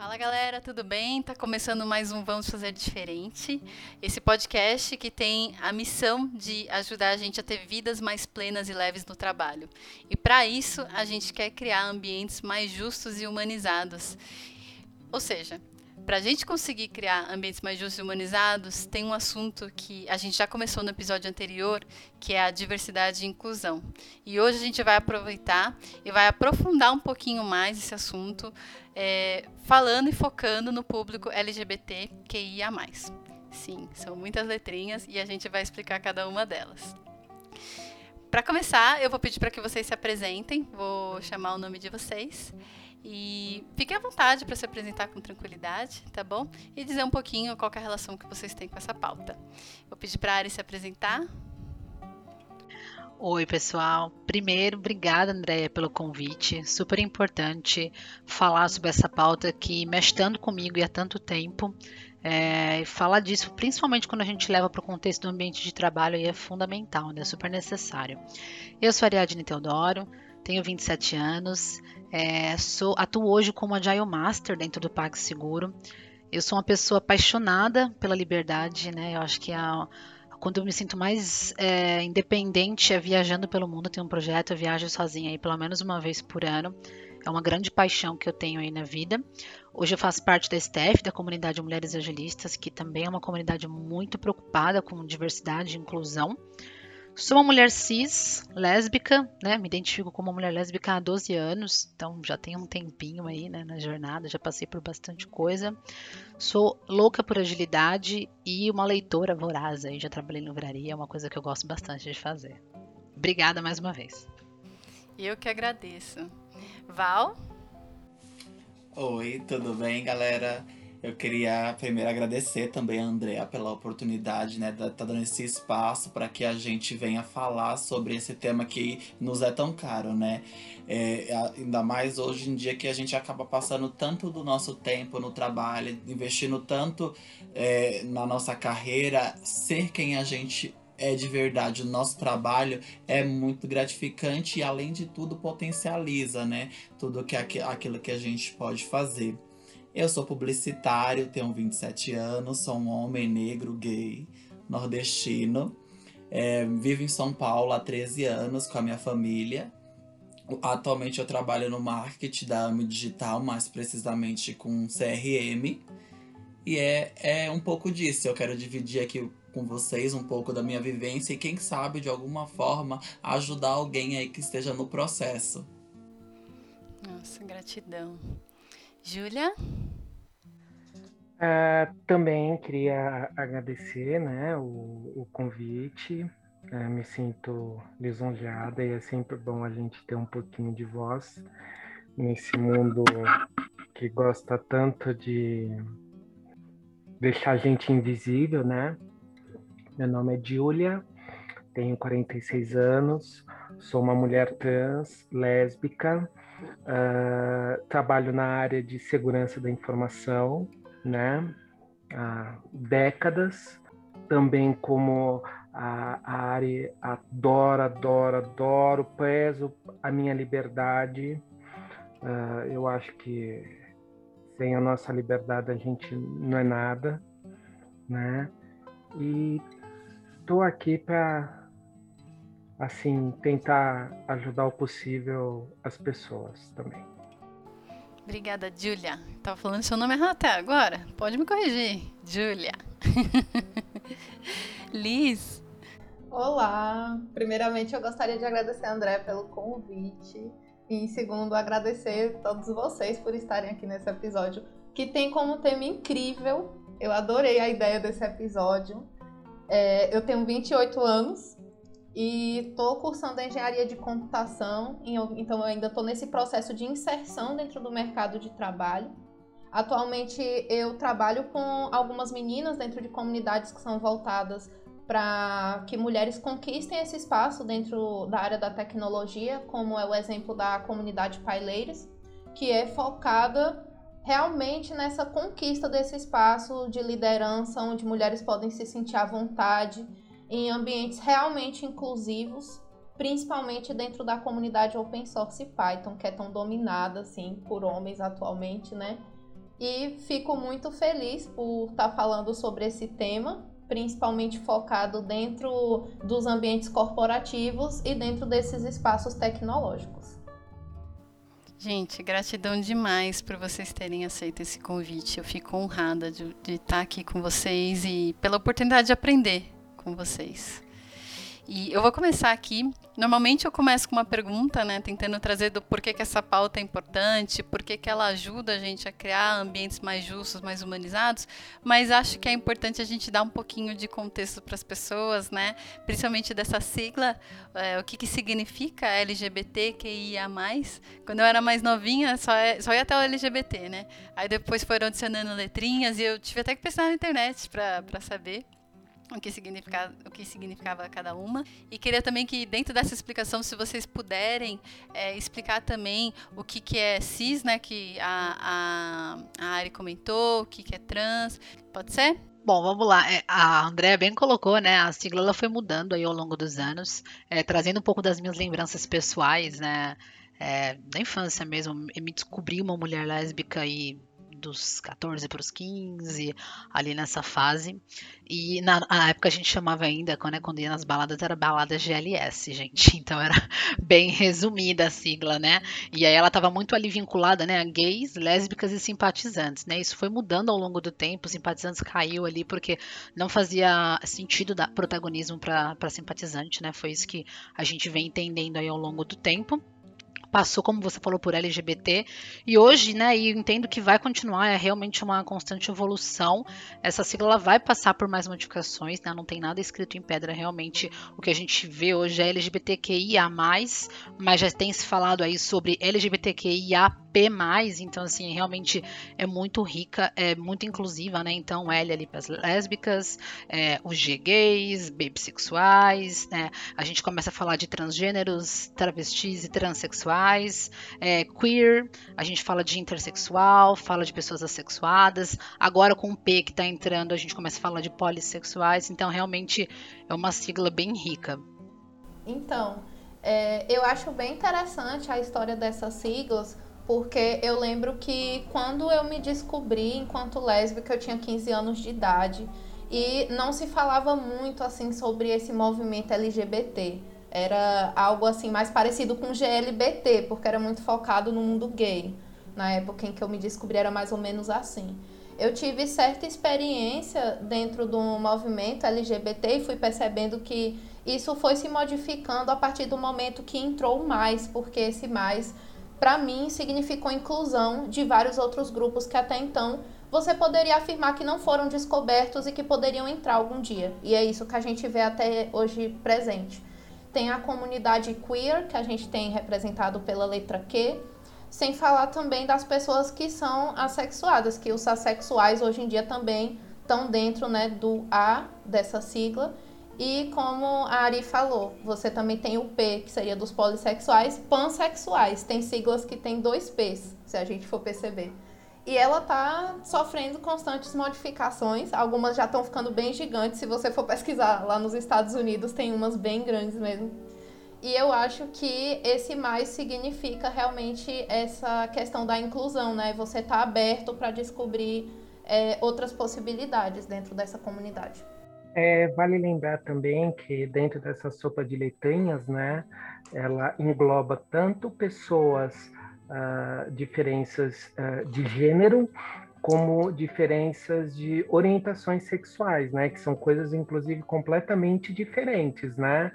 Fala galera, tudo bem? Tá começando mais um Vamos Fazer Diferente. Esse podcast que tem a missão de ajudar a gente a ter vidas mais plenas e leves no trabalho. E para isso, a gente quer criar ambientes mais justos e humanizados. Ou seja, para a gente conseguir criar ambientes mais justos e humanizados, tem um assunto que a gente já começou no episódio anterior, que é a diversidade e inclusão. E hoje a gente vai aproveitar e vai aprofundar um pouquinho mais esse assunto, é, falando e focando no público LGBTQIA+. Sim, são muitas letrinhas e a gente vai explicar cada uma delas. Para começar, eu vou pedir para que vocês se apresentem, vou chamar o nome de vocês. E fiquem à vontade para se apresentar com tranquilidade, tá bom? E dizer um pouquinho qual é a relação que vocês têm com essa pauta. Vou pedir para a Ari se apresentar. Oi, pessoal. Primeiro, obrigada, Andréia, pelo convite. Super importante falar sobre essa pauta que mexe tanto comigo e há tanto tempo. É, falar disso, principalmente quando a gente leva para o contexto do ambiente de trabalho, é fundamental, né? Super necessário. Eu sou Ariadne Teodoro, tenho 27 anos, é, sou, atuo hoje como Agile Master dentro do PagSeguro. Eu sou uma pessoa apaixonada pela liberdade, né? Eu acho que a, quando eu me sinto mais é, independente é viajando pelo mundo. Tenho um projeto, eu viajo sozinha aí pelo menos uma vez por ano. É uma grande paixão que eu tenho aí na vida. Hoje eu faço parte da STF, da comunidade Mulheres Agilistas, que também é uma comunidade muito preocupada com diversidade e inclusão. Sou uma mulher cis, lésbica, né? Me identifico como uma mulher lésbica há 12 anos, então já tenho um tempinho aí, né, na jornada, já passei por bastante coisa. Sou louca por agilidade e uma leitora voraz aí, já trabalhei em livraria, é uma coisa que eu gosto bastante de fazer. Obrigada mais uma vez. Eu que agradeço. Val? Oi, tudo bem, galera? Eu queria primeiro agradecer também a Andrea pela oportunidade, né, de estar tá dando esse espaço para que a gente venha falar sobre esse tema que nos é tão caro, né? É, ainda mais hoje em dia que a gente acaba passando tanto do nosso tempo no trabalho, investindo tanto é, na nossa carreira, ser quem a gente é de verdade, o nosso trabalho é muito gratificante e além de tudo potencializa, né? Tudo que aquilo que a gente pode fazer. Eu sou publicitário, tenho 27 anos, sou um homem negro, gay, nordestino. É, vivo em São Paulo há 13 anos com a minha família. Atualmente eu trabalho no marketing da AMI Digital, mais precisamente com CRM. E é, é um pouco disso. Eu quero dividir aqui com vocês um pouco da minha vivência e quem sabe de alguma forma ajudar alguém aí que esteja no processo. Nossa, gratidão. Júlia? Uh, também queria agradecer né, o, o convite. Uh, me sinto lisonjeada e é sempre bom a gente ter um pouquinho de voz nesse mundo que gosta tanto de deixar a gente invisível, né? Meu nome é Júlia, tenho 46 anos, sou uma mulher trans, lésbica, Uh, trabalho na área de segurança da informação, né? Há décadas. Também como a, a área adoro, adoro, adoro, prezo a minha liberdade. Uh, eu acho que sem a nossa liberdade a gente não é nada, né? E estou aqui para assim, tentar ajudar o possível as pessoas também. Obrigada, Julia. Tava falando seu nome errado até agora. Pode me corrigir. Julia. Liz. Olá. Primeiramente, eu gostaria de agradecer a André pelo convite. E, segundo, agradecer a todos vocês por estarem aqui nesse episódio, que tem como tema incrível. Eu adorei a ideia desse episódio. É, eu tenho 28 anos, e estou cursando engenharia de computação, então eu ainda estou nesse processo de inserção dentro do mercado de trabalho. Atualmente eu trabalho com algumas meninas dentro de comunidades que são voltadas para que mulheres conquistem esse espaço dentro da área da tecnologia, como é o exemplo da comunidade Paileiros, que é focada realmente nessa conquista desse espaço de liderança, onde mulheres podem se sentir à vontade em ambientes realmente inclusivos, principalmente dentro da comunidade open source Python, que é tão dominada assim por homens atualmente, né? e fico muito feliz por estar tá falando sobre esse tema, principalmente focado dentro dos ambientes corporativos e dentro desses espaços tecnológicos. Gente, gratidão demais por vocês terem aceito esse convite. Eu fico honrada de, de estar aqui com vocês e pela oportunidade de aprender com vocês. E eu vou começar aqui. Normalmente eu começo com uma pergunta, né, tentando trazer do porquê que essa pauta é importante, porquê que ela ajuda a gente a criar ambientes mais justos, mais humanizados, mas acho que é importante a gente dar um pouquinho de contexto para as pessoas, né, principalmente dessa sigla, é, o que, que significa LGBTQIA+. Quando eu era mais novinha, só, é, só ia até o LGBT, né, aí depois foram adicionando letrinhas e eu tive até que pesquisar na internet para saber o que, significava, o que significava cada uma. E queria também que, dentro dessa explicação, se vocês puderem é, explicar também o que, que é cis, né? Que a, a, a Ari comentou, o que, que é trans. Pode ser? Bom, vamos lá. É, a Andrea bem colocou, né? A sigla ela foi mudando aí ao longo dos anos, é, trazendo um pouco das minhas lembranças pessoais, né? É, da infância mesmo. Me descobri uma mulher lésbica e dos 14 para os 15, ali nessa fase. E na, época a gente chamava ainda, quando, né, quando ia nas baladas, era balada GLS, gente. Então era bem resumida a sigla, né? E aí ela estava muito ali vinculada, né, a gays, lésbicas e simpatizantes, né? Isso foi mudando ao longo do tempo, simpatizantes caiu ali porque não fazia sentido dar protagonismo para simpatizante, né? Foi isso que a gente vem entendendo aí ao longo do tempo passou, como você falou, por LGBT. E hoje, né, e entendo que vai continuar, é realmente uma constante evolução. Essa sigla vai passar por mais modificações, né? Não tem nada escrito em pedra, realmente o que a gente vê hoje é LGBTQIA, mas já tem se falado aí sobre LGBTQIA P+, então assim, realmente é muito rica, é muito inclusiva, né? Então L ali para as lésbicas, é, os G gays, bissexuais, né? A gente começa a falar de transgêneros, travestis e transexuais, é, queer, a gente fala de intersexual, fala de pessoas assexuadas, agora com o P que está entrando, a gente começa a falar de polissexuais, então realmente é uma sigla bem rica. Então, é, eu acho bem interessante a história dessas siglas, porque eu lembro que quando eu me descobri enquanto lésbica, eu tinha 15 anos de idade e não se falava muito assim sobre esse movimento LGBT. Era algo assim mais parecido com GLBT, porque era muito focado no mundo gay. Na época em que eu me descobri era mais ou menos assim. Eu tive certa experiência dentro do movimento LGBT e fui percebendo que isso foi se modificando a partir do momento que entrou mais, porque esse mais para mim, significou inclusão de vários outros grupos que até então você poderia afirmar que não foram descobertos e que poderiam entrar algum dia. E é isso que a gente vê até hoje presente. Tem a comunidade queer, que a gente tem representado pela letra Q, sem falar também das pessoas que são assexuadas, que os assexuais hoje em dia também estão dentro né, do A dessa sigla. E como a Ari falou, você também tem o P, que seria dos polissexuais, pansexuais. Tem siglas que tem dois P's, se a gente for perceber. E ela está sofrendo constantes modificações. Algumas já estão ficando bem gigantes. Se você for pesquisar lá nos Estados Unidos, tem umas bem grandes mesmo. E eu acho que esse mais significa realmente essa questão da inclusão, né? Você está aberto para descobrir é, outras possibilidades dentro dessa comunidade. É, vale lembrar também que dentro dessa sopa de letrinhas, né, ela engloba tanto pessoas, uh, diferenças uh, de gênero, como diferenças de orientações sexuais, né, que são coisas inclusive completamente diferentes, né.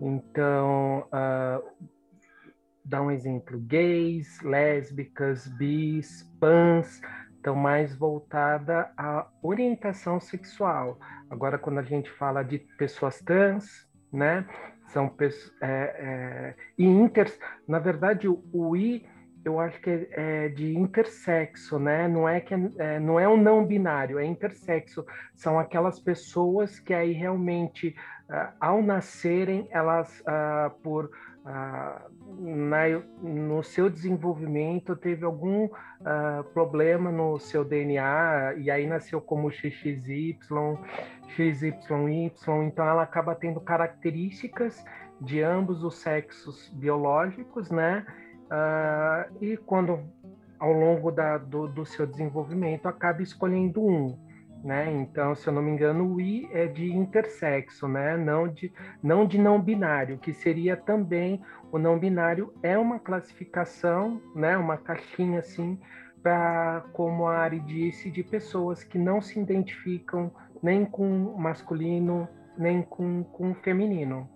Então, uh, dá um exemplo: gays, lésbicas, bis, pans, estão mais voltada à orientação sexual. Agora, quando a gente fala de pessoas trans, né, são pessoas é, é, e inter, na verdade o, o I eu acho que é, é de intersexo, né? Não é que é, é, não é um não binário, é intersexo. São aquelas pessoas que aí realmente, uh, ao nascerem, elas uh, por uh, na, no seu desenvolvimento teve algum problema no seu DNA e aí nasceu como XXY, XYY, então ela acaba tendo características de ambos os sexos biológicos, né? Uh, e quando ao longo da, do, do seu desenvolvimento, acaba escolhendo um. Né? Então, se eu não me engano, o I é de intersexo, né? não, de, não de não binário, que seria também o não binário é uma classificação, né? uma caixinha assim, para, como a Ari disse, de pessoas que não se identificam nem com masculino, nem com, com feminino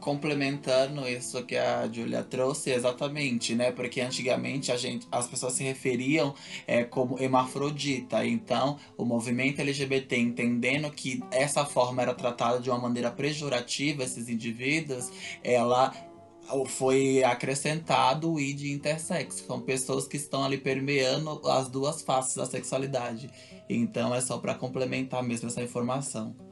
complementando isso que a Julia trouxe, exatamente, né? Porque antigamente a gente, as pessoas se referiam é, como hermafrodita. Então, o movimento LGBT, entendendo que essa forma era tratada de uma maneira pejorativa, esses indivíduos, ela foi acrescentado o I de intersexo. São pessoas que estão ali permeando as duas faces da sexualidade. Então, é só para complementar mesmo essa informação.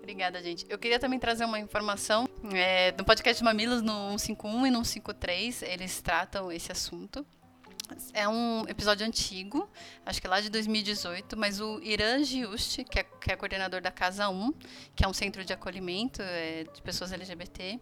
Obrigada, gente. Eu queria também trazer uma informação. É, no podcast Mamilos, no 151 e no 153, eles tratam esse assunto. É um episódio antigo, acho que lá de 2018, mas o Irã Giusti, que é, que é coordenador da Casa 1, que é um centro de acolhimento é, de pessoas LGBT,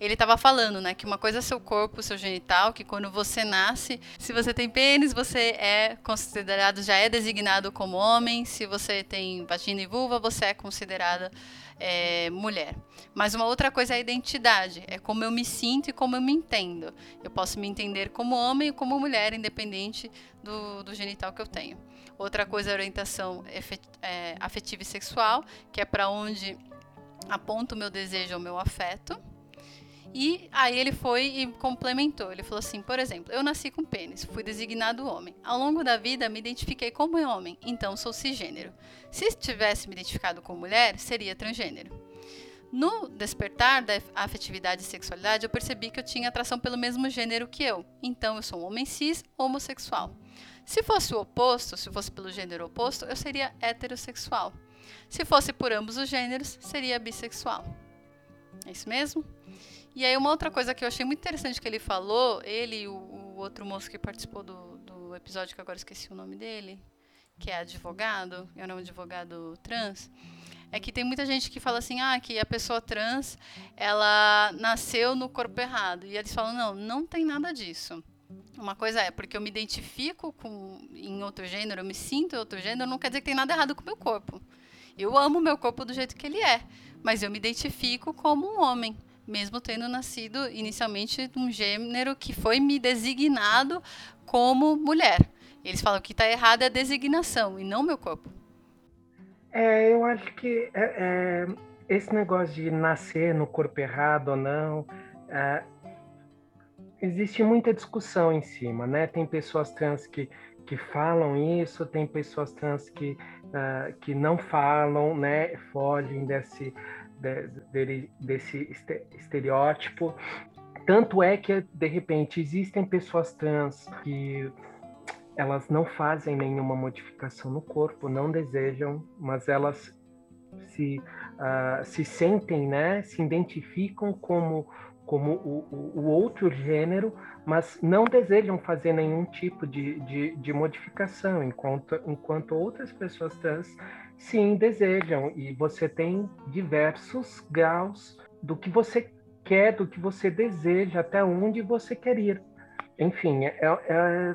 ele estava falando, né, que uma coisa é seu corpo, seu genital, que quando você nasce, se você tem pênis, você é considerado, já é designado como homem, se você tem vagina e vulva, você é considerada é, mulher. Mas uma outra coisa é a identidade, é como eu me sinto e como eu me entendo. Eu posso me entender como homem e como mulher, independente do, do genital que eu tenho. Outra coisa é a orientação é, afetiva e sexual, que é para onde aponta o meu desejo ou meu afeto. E aí ele foi e complementou. Ele falou assim: por exemplo, eu nasci com pênis, fui designado homem. Ao longo da vida me identifiquei como homem, então sou cisgênero. Se tivesse me identificado como mulher, seria transgênero. No despertar da afetividade e sexualidade, eu percebi que eu tinha atração pelo mesmo gênero que eu. Então eu sou um homem cis homossexual. Se fosse o oposto, se fosse pelo gênero oposto, eu seria heterossexual. Se fosse por ambos os gêneros, seria bissexual. É isso mesmo? E aí uma outra coisa que eu achei muito interessante que ele falou, ele e o, o outro moço que participou do, do episódio, que agora esqueci o nome dele, que é advogado, é um advogado trans, é que tem muita gente que fala assim, ah, que a pessoa trans, ela nasceu no corpo errado. E eles falam, não, não tem nada disso. Uma coisa é, porque eu me identifico com, em outro gênero, eu me sinto em outro gênero, não quer dizer que tem nada errado com o meu corpo. Eu amo meu corpo do jeito que ele é, mas eu me identifico como um homem mesmo tendo nascido inicialmente de um gênero que foi me designado como mulher. Eles falam que está errado é a designação e não meu corpo. É, eu acho que é, é, esse negócio de nascer no corpo errado ou não, é, existe muita discussão em cima, né? Tem pessoas trans que, que falam isso, tem pessoas trans que, uh, que não falam, né? Fogem desse, de, de, desse estereótipo. Tanto é que, de repente, existem pessoas trans que elas não fazem nenhuma modificação no corpo, não desejam, mas elas se, uh, se sentem, né, se identificam como, como o, o, outro gênero, mas não desejam fazer nenhum tipo de, de, de modificação, enquanto, enquanto outras pessoas trans Sim, desejam. E você tem diversos graus do que você quer, do que você deseja, até onde você quer ir. Enfim, é, é,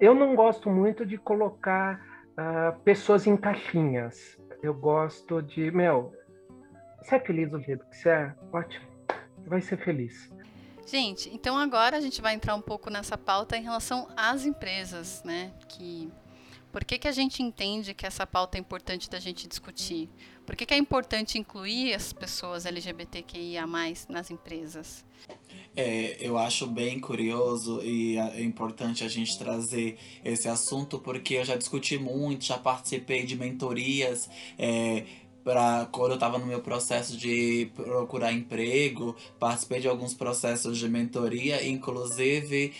eu não gosto muito de colocar uh, pessoas em caixinhas. Eu gosto de, meu, você é feliz do jeito que você é? Ótimo. Você vai ser feliz. Gente, então agora a gente vai entrar um pouco nessa pauta em relação às empresas, né? Que por que, que a gente entende que essa pauta é importante da gente discutir? Por que, que é importante incluir as pessoas LGBTQIA nas empresas? É, eu acho bem curioso e é importante a gente trazer esse assunto porque eu já discuti muito, já participei de mentorias. É, para quando eu estava no meu processo de procurar emprego, participei de alguns processos de mentoria, inclusive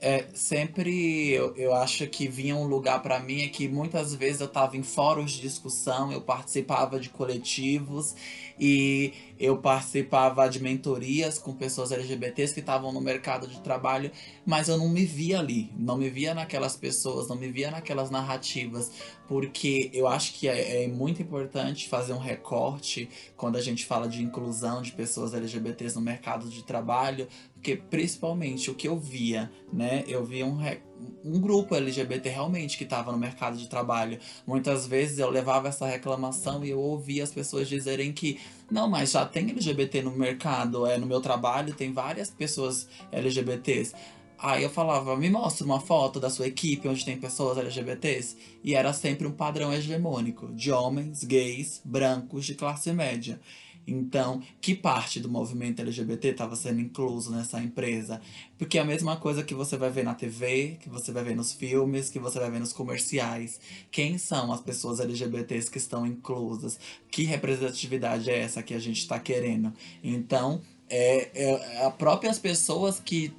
é, sempre eu, eu acho que vinha um lugar para mim é que muitas vezes eu estava em fóruns de discussão, eu participava de coletivos e eu participava de mentorias com pessoas LGBTs que estavam no mercado de trabalho, mas eu não me via ali, não me via naquelas pessoas, não me via naquelas narrativas, porque eu acho que é, é muito importante fazer um recorte quando a gente fala de inclusão de pessoas LGBTs no mercado de trabalho, porque principalmente o que eu via, né? Eu via um, um grupo LGBT realmente que estava no mercado de trabalho. Muitas vezes eu levava essa reclamação e eu ouvia as pessoas dizerem que não, mas já tem LGBT no mercado, é no meu trabalho tem várias pessoas LGBTs. Aí eu falava, me mostra uma foto da sua equipe onde tem pessoas LGBTs. E era sempre um padrão hegemônico de homens, gays, brancos, de classe média. Então, que parte do movimento LGBT estava sendo incluso nessa empresa? Porque é a mesma coisa que você vai ver na TV, que você vai ver nos filmes, que você vai ver nos comerciais. Quem são as pessoas LGBTs que estão inclusas? Que representatividade é essa que a gente está querendo? Então, é, é, as próprias pessoas que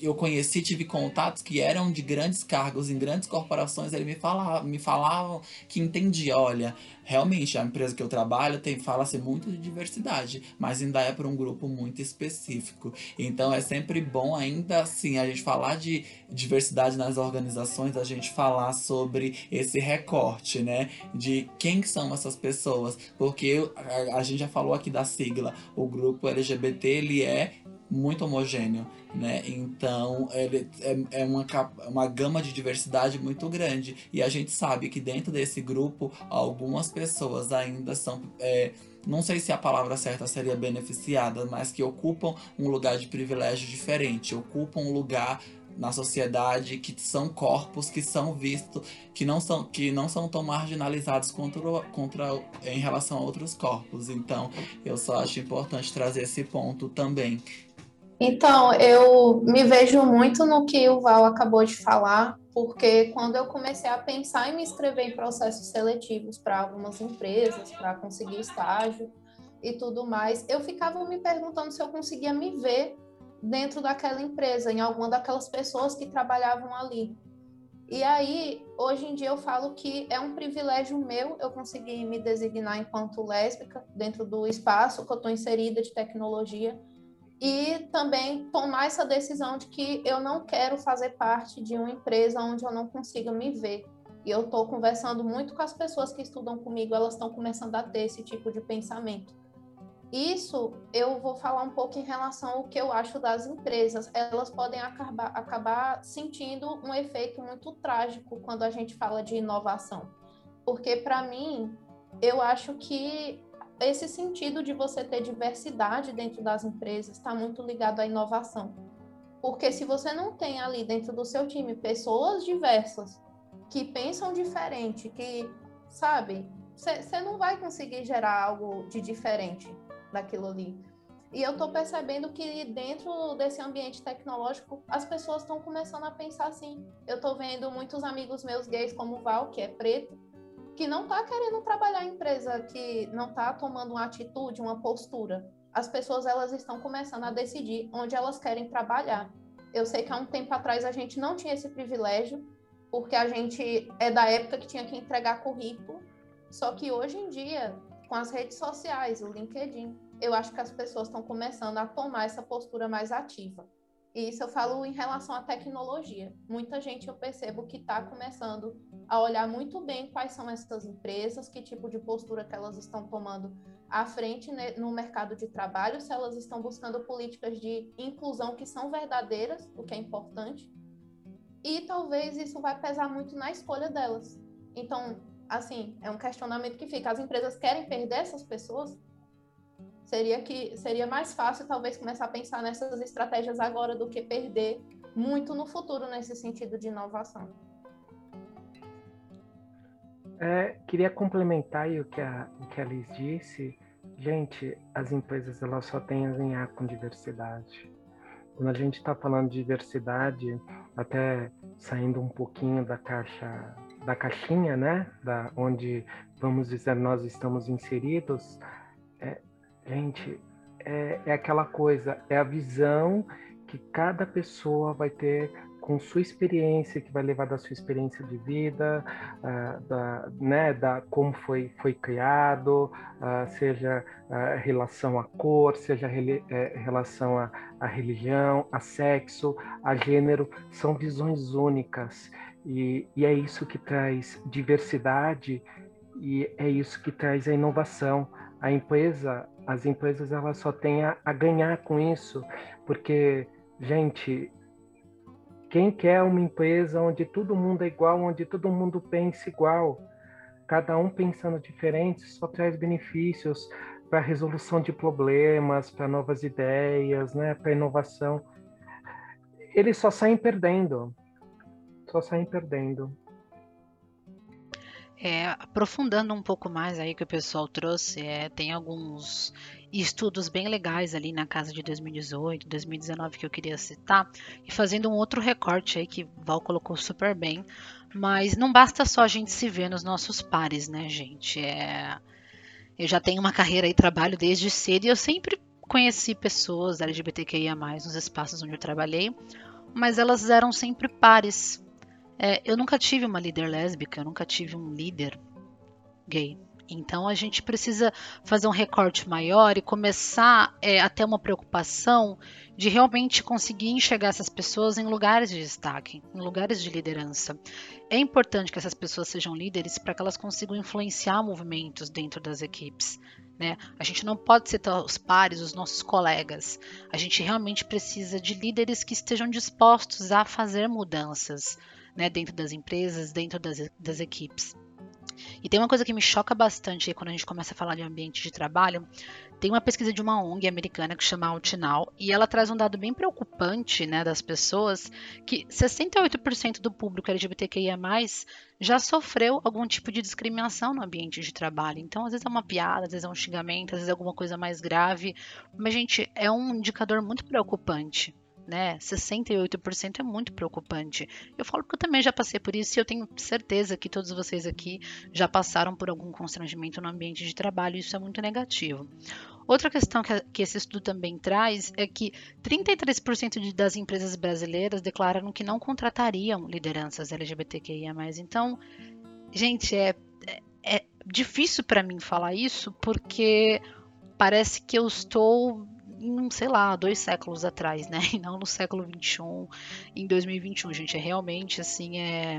eu conheci, tive contatos que eram de grandes cargos em grandes corporações, eles me falavam, me falavam que entendia, olha, realmente a empresa que eu trabalho tem fala-se muito de diversidade, mas ainda é para um grupo muito específico. Então é sempre bom ainda assim a gente falar de diversidade nas organizações, a gente falar sobre esse recorte, né, de quem são essas pessoas, porque a, a gente já falou aqui da sigla, o grupo LGBT ele é muito homogêneo, né? Então ele é, é uma, uma gama de diversidade muito grande. E a gente sabe que dentro desse grupo algumas pessoas ainda são. É, não sei se a palavra certa seria beneficiada, mas que ocupam um lugar de privilégio diferente, ocupam um lugar na sociedade que são corpos que são vistos que não são que não são tão marginalizados contra, contra em relação a outros corpos então eu só acho importante trazer esse ponto também então, eu me vejo muito no que o Val acabou de falar, porque quando eu comecei a pensar em me inscrever em processos seletivos para algumas empresas, para conseguir estágio e tudo mais, eu ficava me perguntando se eu conseguia me ver dentro daquela empresa, em alguma daquelas pessoas que trabalhavam ali. E aí, hoje em dia, eu falo que é um privilégio meu eu conseguir me designar enquanto lésbica dentro do espaço que eu estou inserida de tecnologia e também tomar essa decisão de que eu não quero fazer parte de uma empresa onde eu não consiga me ver. E eu estou conversando muito com as pessoas que estudam comigo, elas estão começando a ter esse tipo de pensamento. Isso eu vou falar um pouco em relação ao que eu acho das empresas. Elas podem acabar, acabar sentindo um efeito muito trágico quando a gente fala de inovação. Porque, para mim, eu acho que esse sentido de você ter diversidade dentro das empresas está muito ligado à inovação. Porque se você não tem ali dentro do seu time pessoas diversas que pensam diferente, que, sabe, você não vai conseguir gerar algo de diferente daquilo ali. E eu estou percebendo que dentro desse ambiente tecnológico, as pessoas estão começando a pensar assim. Eu estou vendo muitos amigos meus gays, como o Val, que é preto, que não está querendo trabalhar em empresa, que não está tomando uma atitude, uma postura. As pessoas elas estão começando a decidir onde elas querem trabalhar. Eu sei que há um tempo atrás a gente não tinha esse privilégio, porque a gente é da época que tinha que entregar currículo. Só que hoje em dia, com as redes sociais, o LinkedIn, eu acho que as pessoas estão começando a tomar essa postura mais ativa. E isso eu falo em relação à tecnologia. Muita gente eu percebo que está começando a olhar muito bem quais são essas empresas, que tipo de postura que elas estão tomando à frente no mercado de trabalho, se elas estão buscando políticas de inclusão que são verdadeiras, o que é importante. E talvez isso vai pesar muito na escolha delas. Então, assim, é um questionamento que fica. As empresas querem perder essas pessoas? Seria que seria mais fácil talvez começar a pensar nessas estratégias agora do que perder muito no futuro nesse sentido de inovação. É, queria complementar o que a, o que a Liz disse. Gente, as empresas elas só têm a ganhar com diversidade. Quando a gente está falando de diversidade, até saindo um pouquinho da caixa, da caixinha, né, da onde vamos dizer nós estamos inseridos, Gente, é, é aquela coisa, é a visão que cada pessoa vai ter com sua experiência, que vai levar da sua experiência de vida, uh, da, né, da como foi, foi criado, uh, seja uh, relação à cor, seja rele, é, relação à, à, religião, a sexo, a gênero, são visões únicas. E, e é isso que traz diversidade e é isso que traz a inovação. A empresa, as empresas elas só têm a, a ganhar com isso, porque, gente, Quem quer uma empresa onde todo mundo é igual, onde todo mundo pensa igual? Cada um pensando diferente só traz benefícios para resolução de problemas, para novas ideias, né, para inovação. Eles só saem perdendo. Só saem perdendo. É, aprofundando um pouco mais aí que o pessoal trouxe, é, tem alguns estudos bem legais ali na casa de 2018, 2019 que eu queria citar, e fazendo um outro recorte aí que Val colocou super bem, mas não basta só a gente se ver nos nossos pares, né, gente? É, eu já tenho uma carreira e trabalho desde cedo e eu sempre conheci pessoas LGBTQIA+, nos espaços onde eu trabalhei, mas elas eram sempre pares, é, eu nunca tive uma líder lésbica, eu nunca tive um líder gay. Então a gente precisa fazer um recorte maior e começar é, a ter uma preocupação de realmente conseguir enxergar essas pessoas em lugares de destaque, em lugares de liderança. É importante que essas pessoas sejam líderes para que elas consigam influenciar movimentos dentro das equipes. Né? A gente não pode ser os pares, os nossos colegas. A gente realmente precisa de líderes que estejam dispostos a fazer mudanças né, dentro das empresas, dentro das, das equipes. E tem uma coisa que me choca bastante quando a gente começa a falar de ambiente de trabalho. Tem uma pesquisa de uma ONG americana que chama Altinal e ela traz um dado bem preocupante né, das pessoas que 68% do público LGBTQIA+, já sofreu algum tipo de discriminação no ambiente de trabalho. Então, às vezes é uma piada, às vezes é um xingamento, às vezes é alguma coisa mais grave. Mas, gente, é um indicador muito preocupante né? 68% é muito preocupante. Eu falo porque eu também já passei por isso e eu tenho certeza que todos vocês aqui já passaram por algum constrangimento no ambiente de trabalho, e isso é muito negativo. Outra questão que, que esse estudo também traz é que 33% de, das empresas brasileiras declararam que não contratariam lideranças LGBTQIA. Então, gente, é, é, é difícil para mim falar isso porque parece que eu estou em, sei lá, dois séculos atrás, né? E não no século 21, em 2021, gente. É realmente, assim, é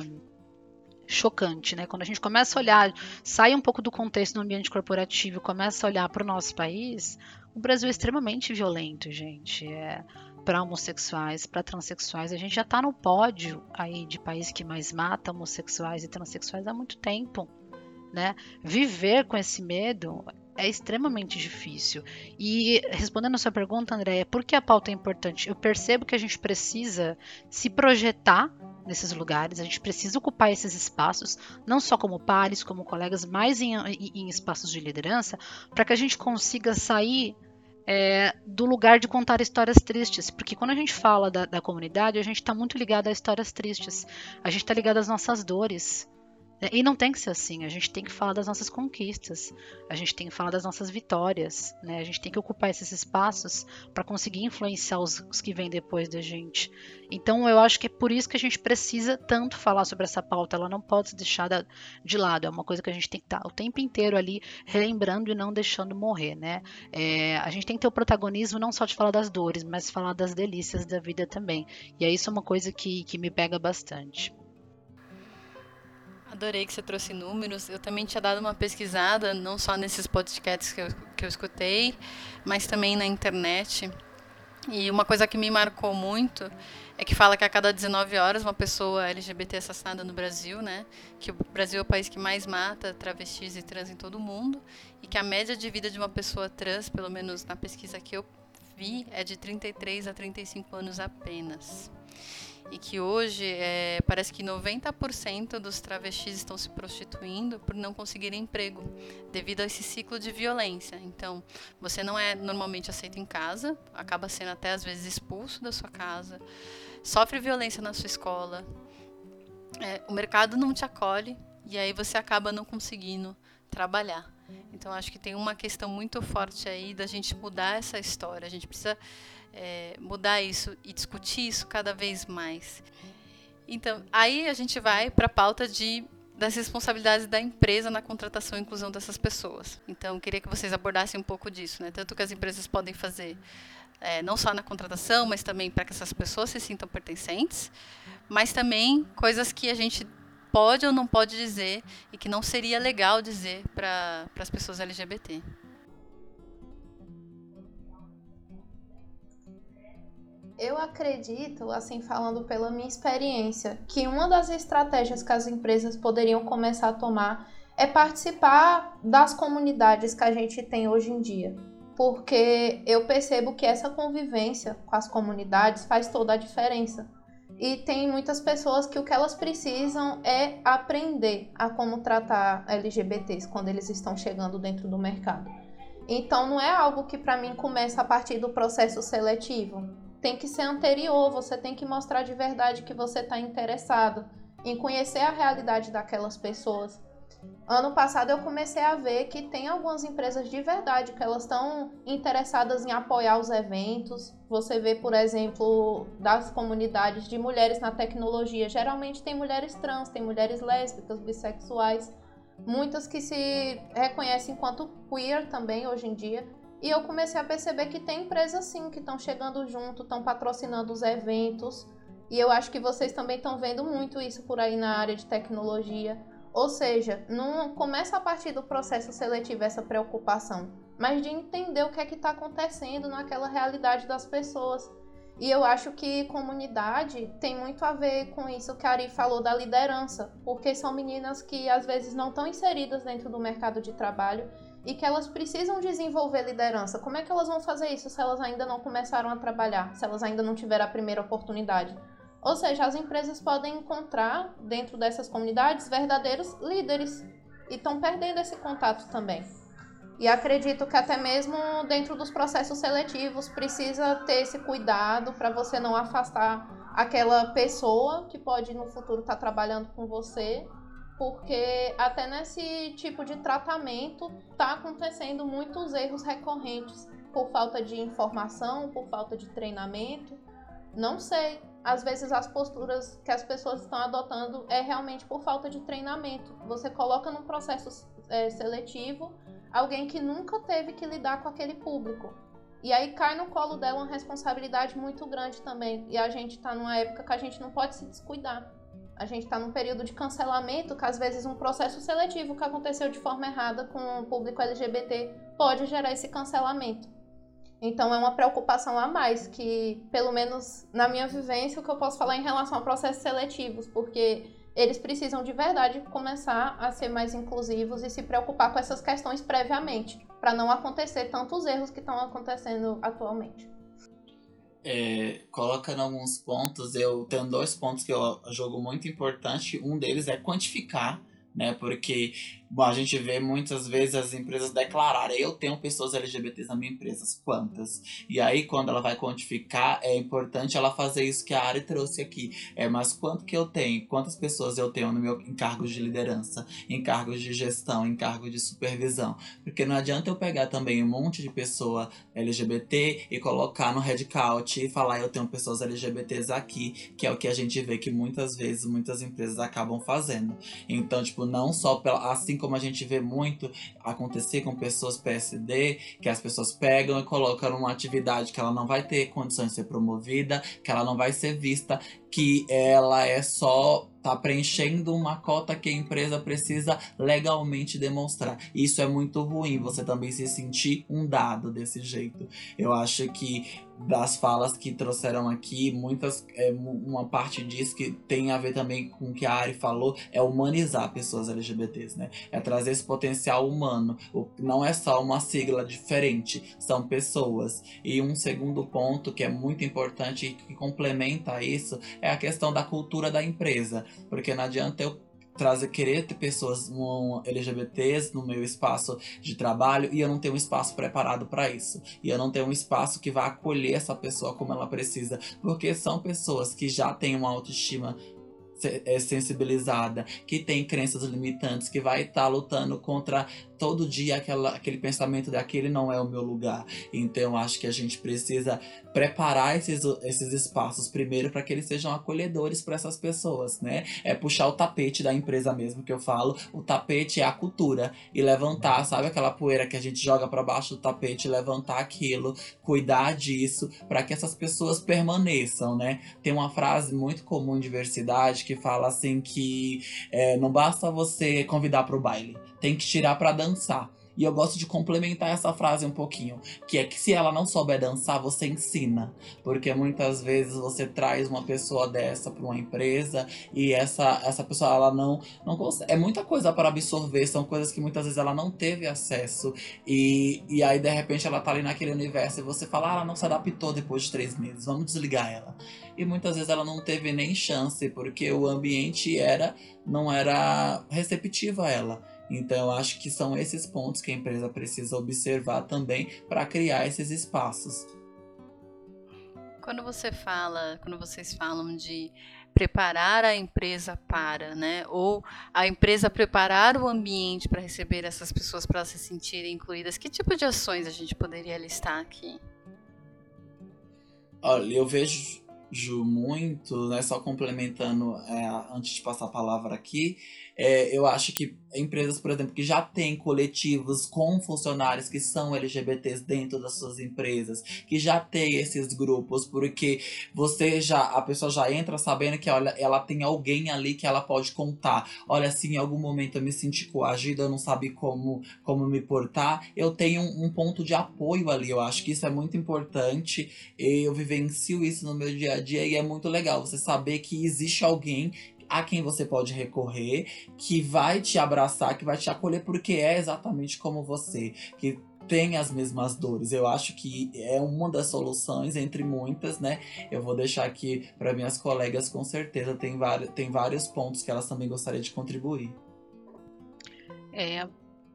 chocante, né? Quando a gente começa a olhar, sai um pouco do contexto do ambiente corporativo e começa a olhar para o nosso país, o Brasil é extremamente violento, gente. É, para homossexuais, para transexuais, a gente já está no pódio aí de país que mais mata homossexuais e transexuais há muito tempo. Né? Viver com esse medo é extremamente difícil. E respondendo a sua pergunta, Andréia, por que a pauta é importante? Eu percebo que a gente precisa se projetar nesses lugares, a gente precisa ocupar esses espaços, não só como pares, como colegas, mas em, em, espaços de liderança, para que a gente consiga sair é, do lugar de contar histórias tristes, porque quando a gente fala da, da comunidade, a gente está muito ligado a histórias tristes, a gente está ligado às nossas dores, e não tem que ser assim, a gente tem que falar das nossas conquistas, a gente tem que falar das nossas vitórias, né? A gente tem que ocupar esses espaços para conseguir influenciar os, os, que vêm depois da gente. Então eu acho que é por isso que a gente precisa tanto falar sobre essa pauta, ela não pode ser deixada de lado, é uma coisa que a gente tem que estar tá o tempo inteiro ali relembrando e não deixando morrer, né? É, a gente tem que ter o protagonismo não só de falar das dores, mas falar das delícias da vida também. E isso é uma coisa que, que me pega bastante. Adorei que você trouxe números. Eu também tinha dado uma pesquisada, não só nesses podcasts que eu, que eu escutei, mas também na internet. E uma coisa que me marcou muito é que fala que a cada 19 horas uma pessoa LGBT é assassinada no Brasil, né? Que o Brasil é o país que mais mata travestis e trans em todo o mundo e que a média de vida de uma pessoa trans, pelo menos na pesquisa que eu vi, é de 33 a 35 anos apenas e que hoje é, parece que 90% dos travestis estão se prostituindo por não conseguirem emprego devido a esse ciclo de violência. Então, você não é normalmente aceito em casa, acaba sendo até às vezes expulso da sua casa, sofre violência na sua escola, é, o mercado não te acolhe e aí você acaba não conseguindo trabalhar. Então, acho que tem uma questão muito forte aí da gente mudar essa história. A gente precisa é, mudar isso e discutir isso cada vez mais. Então, aí a gente vai para a pauta de das responsabilidades da empresa na contratação e inclusão dessas pessoas. Então, queria que vocês abordassem um pouco disso, né? Tanto que as empresas podem fazer, é, não só na contratação, mas também para que essas pessoas se sintam pertencentes, mas também coisas que a gente pode ou não pode dizer e que não seria legal dizer para as pessoas LGBT. Eu acredito, assim falando pela minha experiência, que uma das estratégias que as empresas poderiam começar a tomar é participar das comunidades que a gente tem hoje em dia. Porque eu percebo que essa convivência com as comunidades faz toda a diferença. E tem muitas pessoas que o que elas precisam é aprender a como tratar LGBTs quando eles estão chegando dentro do mercado. Então não é algo que para mim começa a partir do processo seletivo tem que ser anterior, você tem que mostrar de verdade que você está interessado em conhecer a realidade daquelas pessoas. Ano passado eu comecei a ver que tem algumas empresas de verdade que elas estão interessadas em apoiar os eventos. Você vê, por exemplo, das comunidades de mulheres na tecnologia. Geralmente tem mulheres trans, tem mulheres lésbicas, bissexuais, muitas que se reconhecem enquanto queer também hoje em dia. E eu comecei a perceber que tem empresas sim que estão chegando junto, estão patrocinando os eventos. E eu acho que vocês também estão vendo muito isso por aí na área de tecnologia. Ou seja, não começa a partir do processo seletivo essa preocupação, mas de entender o que é que está acontecendo naquela realidade das pessoas. E eu acho que comunidade tem muito a ver com isso que a Ari falou da liderança, porque são meninas que às vezes não estão inseridas dentro do mercado de trabalho e que elas precisam desenvolver liderança. Como é que elas vão fazer isso se elas ainda não começaram a trabalhar, se elas ainda não tiveram a primeira oportunidade? Ou seja, as empresas podem encontrar dentro dessas comunidades verdadeiros líderes e estão perdendo esse contato também. E acredito que até mesmo dentro dos processos seletivos precisa ter esse cuidado para você não afastar aquela pessoa que pode no futuro estar tá trabalhando com você porque até nesse tipo de tratamento está acontecendo muitos erros recorrentes por falta de informação, por falta de treinamento. Não sei. Às vezes as posturas que as pessoas estão adotando é realmente por falta de treinamento. Você coloca num processo é, seletivo alguém que nunca teve que lidar com aquele público. E aí cai no colo dela uma responsabilidade muito grande também. E a gente está numa época que a gente não pode se descuidar a gente está num período de cancelamento que às vezes um processo seletivo que aconteceu de forma errada com o público LGBT pode gerar esse cancelamento. Então é uma preocupação a mais que, pelo menos na minha vivência, o que eu posso falar em relação a processos seletivos, porque eles precisam de verdade começar a ser mais inclusivos e se preocupar com essas questões previamente, para não acontecer tantos erros que estão acontecendo atualmente é, colocando alguns pontos, eu tenho dois pontos que eu jogo muito importante. Um deles é quantificar, né? Porque Bom, a gente vê muitas vezes as empresas declararem, eu tenho pessoas LGBTs na minha empresa, quantas? E aí, quando ela vai quantificar, é importante ela fazer isso que a Ari trouxe aqui. É, mas quanto que eu tenho? Quantas pessoas eu tenho no meu, em cargos de liderança, em cargos de gestão, em de supervisão? Porque não adianta eu pegar também um monte de pessoa LGBT e colocar no headcount e falar, eu tenho pessoas LGBTs aqui, que é o que a gente vê que muitas vezes, muitas empresas acabam fazendo. Então, tipo, não só pela, assim como a gente vê muito acontecer com pessoas PSD, que as pessoas pegam e colocam numa atividade que ela não vai ter condições de ser promovida, que ela não vai ser vista, que ela é só tá preenchendo uma cota que a empresa precisa legalmente demonstrar. Isso é muito ruim, você também se sentir um dado desse jeito. Eu acho que das falas que trouxeram aqui, muitas é, uma parte disso que tem a ver também com o que a Ari falou, é humanizar pessoas LGBTs, né? É trazer esse potencial humano. Não é só uma sigla diferente, são pessoas. E um segundo ponto que é muito importante e que complementa isso é a questão da cultura da empresa, porque não adianta eu trazer, querer ter pessoas LGBTs no meu espaço de trabalho e eu não tenho um espaço preparado para isso. E eu não tenho um espaço que vá acolher essa pessoa como ela precisa. Porque são pessoas que já têm uma autoestima é sensibilizada, que tem crenças limitantes, que vai estar tá lutando contra todo dia aquela, aquele pensamento daquele não é o meu lugar. Então acho que a gente precisa preparar esses, esses espaços primeiro para que eles sejam acolhedores para essas pessoas, né? É puxar o tapete da empresa mesmo que eu falo. O tapete é a cultura e levantar, sabe aquela poeira que a gente joga para baixo do tapete, levantar aquilo, cuidar disso para que essas pessoas permaneçam, né? Tem uma frase muito comum em diversidade que fala assim que é, não basta você convidar para o baile, tem que tirar para dançar. E eu gosto de complementar essa frase um pouquinho, que é que se ela não souber dançar, você ensina, porque muitas vezes você traz uma pessoa dessa para uma empresa e essa essa pessoa ela não não consegue, é muita coisa para absorver, são coisas que muitas vezes ela não teve acesso e, e aí de repente ela tá ali naquele universo e você fala, ah, ela não se adaptou depois de três meses, vamos desligar ela. E muitas vezes ela não teve nem chance porque o ambiente era não era receptivo a ela. Então, eu acho que são esses pontos que a empresa precisa observar também para criar esses espaços. Quando você fala, quando vocês falam de preparar a empresa para, né? Ou a empresa preparar o ambiente para receber essas pessoas para se sentirem incluídas, que tipo de ações a gente poderia listar aqui? Olha, eu vejo muito, né, só complementando é, antes de passar a palavra aqui, é, eu acho que empresas, por exemplo, que já têm coletivos com funcionários que são LGBTs dentro das suas empresas, que já tem esses grupos, porque você já, a pessoa já entra sabendo que olha, ela tem alguém ali que ela pode contar. Olha, se em algum momento eu me senti coagida, eu não sabia como, como me portar, eu tenho um, um ponto de apoio ali. Eu acho que isso é muito importante. Eu vivencio isso no meu dia a dia e é muito legal você saber que existe alguém a quem você pode recorrer, que vai te abraçar, que vai te acolher, porque é exatamente como você, que tem as mesmas dores. Eu acho que é uma das soluções entre muitas, né? Eu vou deixar aqui para minhas colegas, com certeza tem, vários, tem vários pontos que elas também gostariam de contribuir. É,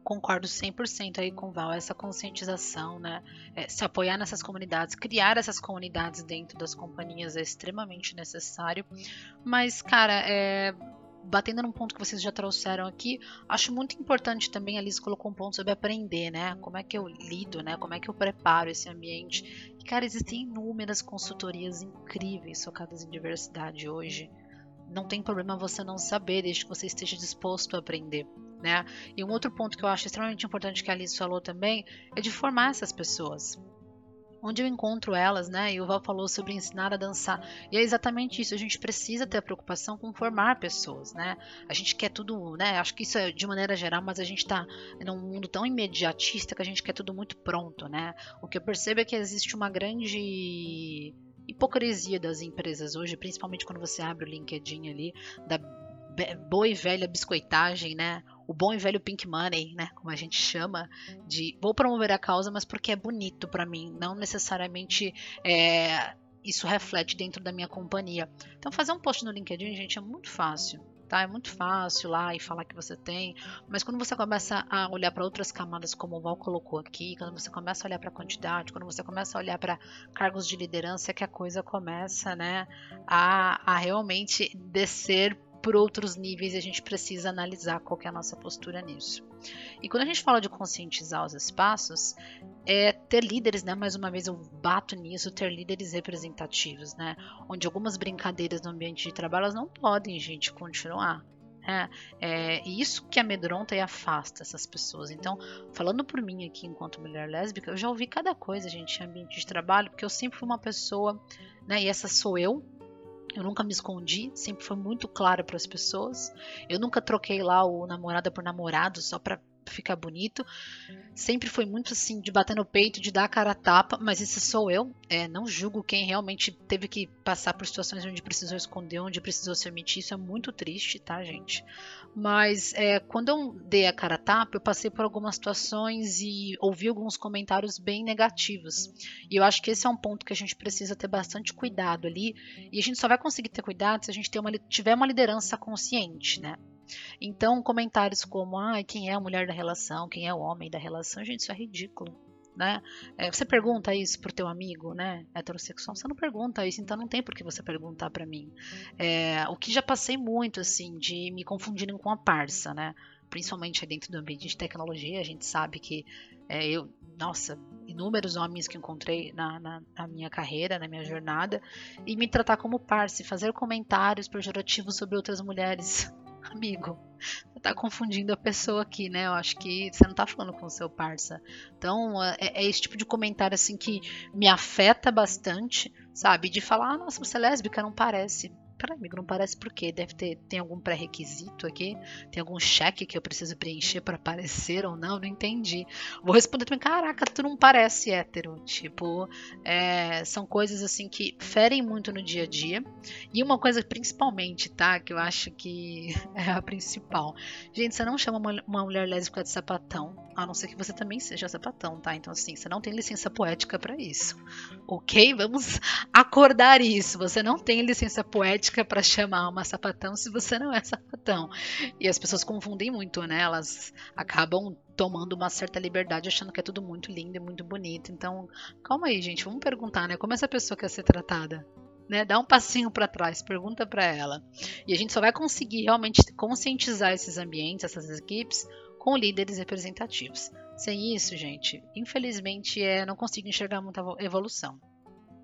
concordo 100% aí com o Val, essa conscientização, né? É, se apoiar nessas comunidades, criar essas comunidades dentro das companhias é extremamente necessário. Mas, cara, é, batendo num ponto que vocês já trouxeram aqui, acho muito importante também, a Liz colocou um ponto sobre aprender, né? Como é que eu lido, né? Como é que eu preparo esse ambiente. E, cara, existem inúmeras consultorias incríveis focadas em diversidade hoje. Não tem problema você não saber, desde que você esteja disposto a aprender. Né? E um outro ponto que eu acho extremamente importante que a Alice falou também é de formar essas pessoas. Onde eu encontro elas, né? E o Val falou sobre ensinar a dançar. E é exatamente isso. A gente precisa ter a preocupação com formar pessoas, né? A gente quer tudo, né? Acho que isso é de maneira geral, mas a gente está num mundo tão imediatista que a gente quer tudo muito pronto, né? O que eu percebo é que existe uma grande hipocrisia das empresas hoje, principalmente quando você abre o LinkedIn ali, da boa e velha biscoitagem, né? O bom e velho pink money, né, como a gente chama, de vou promover a causa, mas porque é bonito para mim, não necessariamente é, isso reflete dentro da minha companhia. Então fazer um post no LinkedIn, gente, é muito fácil. Tá, é muito fácil lá e falar que você tem, mas quando você começa a olhar para outras camadas, como o Val colocou aqui, quando você começa a olhar para a quantidade, quando você começa a olhar para cargos de liderança, é que a coisa começa, né, a, a realmente descer por outros níveis e a gente precisa analisar qual é a nossa postura nisso. E quando a gente fala de conscientizar os espaços, é ter líderes, né? Mais uma vez eu bato nisso, ter líderes representativos, né? Onde algumas brincadeiras no ambiente de trabalho elas não podem, gente, continuar. É, é, e isso que amedronta e afasta essas pessoas. Então, falando por mim aqui enquanto mulher lésbica, eu já ouvi cada coisa, gente, em ambiente de trabalho, porque eu sempre fui uma pessoa, né? E essa sou eu, eu nunca me escondi, sempre foi muito claro para as pessoas. Eu nunca troquei lá o namorada por namorado só para ficar bonito. Sempre foi muito assim, de bater no peito, de dar a cara a tapa, mas isso sou eu. É, não julgo quem realmente teve que passar por situações onde precisou esconder, onde precisou se omitir. Isso é muito triste, tá, gente? Mas é, quando eu dei a cara a tapa, eu passei por algumas situações e ouvi alguns comentários bem negativos. E eu acho que esse é um ponto que a gente precisa ter bastante cuidado ali. E a gente só vai conseguir ter cuidado se a gente uma, tiver uma liderança consciente, né? Então, comentários como, ah, quem é a mulher da relação, quem é o homem da relação, gente, isso é ridículo. Né? É, você pergunta isso pro teu amigo, né, heterossexual, você não pergunta isso, então não tem por que você perguntar para mim. É, o que já passei muito, assim, de me confundirem com a parça, né, principalmente dentro do ambiente de tecnologia, a gente sabe que é, eu, nossa, inúmeros homens que encontrei na, na, na, minha carreira, na minha jornada, e me tratar como parça, fazer comentários pejorativos sobre outras mulheres amigo, você tá confundindo a pessoa aqui, né? Eu acho que você não tá falando com o seu parça. Então, é, é esse tipo de comentário, assim, que me afeta bastante, sabe? De falar, ah, nossa, você é lésbica, não parece. Peraí, amigo, não parece por quê? Deve ter tem algum pré-requisito aqui? Tem algum cheque que eu preciso preencher para aparecer ou não? Não entendi. Vou responder também, caraca, tu não parece hétero. Tipo, é, são coisas assim que ferem muito no dia a dia. E uma coisa principalmente, tá? Que eu acho que é a principal. Gente, você não chama uma, uma mulher lésbica de sapatão, a não ser que você também seja sapatão, tá? Então, assim, você não tem licença poética para isso. Ok? Vamos acordar isso. Você não tem licença poética para chamar uma sapatão se você não é sapatão. E as pessoas confundem muito, né? Elas acabam tomando uma certa liberdade, achando que é tudo muito lindo e muito bonito. Então, calma aí, gente. Vamos perguntar, né? Como essa pessoa quer ser tratada? Né? Dá um passinho para trás, pergunta para ela. E a gente só vai conseguir realmente conscientizar esses ambientes, essas equipes, com líderes representativos. Sem isso, gente, infelizmente, é, não consigo enxergar muita evolução.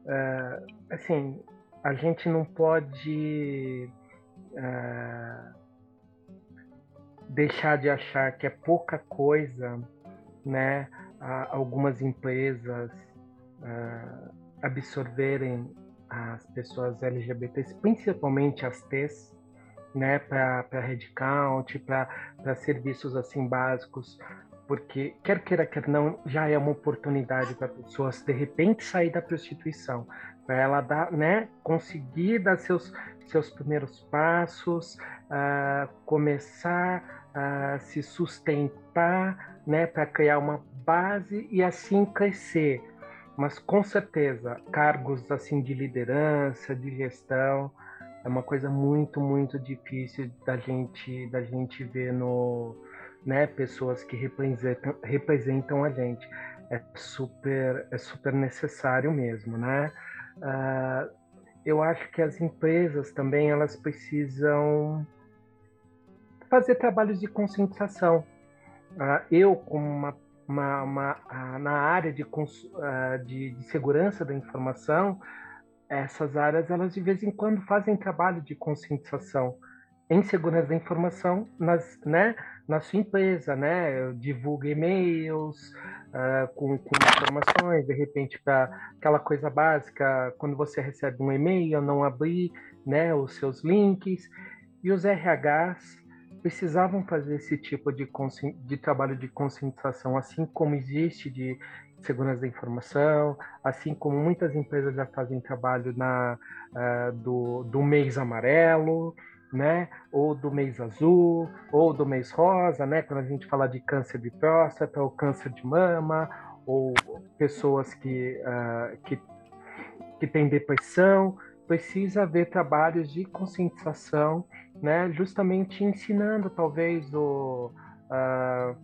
É, assim, a gente não pode é, deixar de achar que é pouca coisa, né? Algumas empresas é, absorverem as pessoas LGBTs, principalmente as T's, né, para headcount, para serviços assim básicos, porque quer queira quer não já é uma oportunidade para pessoas de repente sair da prostituição para ela dar né conseguir dar seus seus primeiros passos uh, começar a se sustentar né para criar uma base e assim crescer mas com certeza cargos assim de liderança de gestão é uma coisa muito muito difícil da gente da gente ver no né, pessoas que representam, representam a gente. É super, é super necessário mesmo, né? Uh, eu acho que as empresas também elas precisam fazer trabalhos de conscientização. Uh, eu, como uma, uma, uma uh, na área de, de, de, segurança da informação, essas áreas elas de vez em quando fazem trabalho de conscientização em segurança da informação nas, né, na sua empresa, né? Divulga e-mails uh, com, com, informações, de repente para aquela coisa básica, quando você recebe um e-mail, não abrir, né, os seus links. E os RHs precisavam fazer esse tipo de, de trabalho de conscientização, assim como existe de segurança da informação, assim como muitas empresas já fazem trabalho na, uh, do, do mês amarelo, né? Ou do mês azul, ou do mês rosa, né? Quando a gente fala de câncer de próstata ou câncer de mama, ou pessoas que, uh, que, que têm depressão, precisa haver trabalhos de conscientização, né? Justamente ensinando talvez o uh,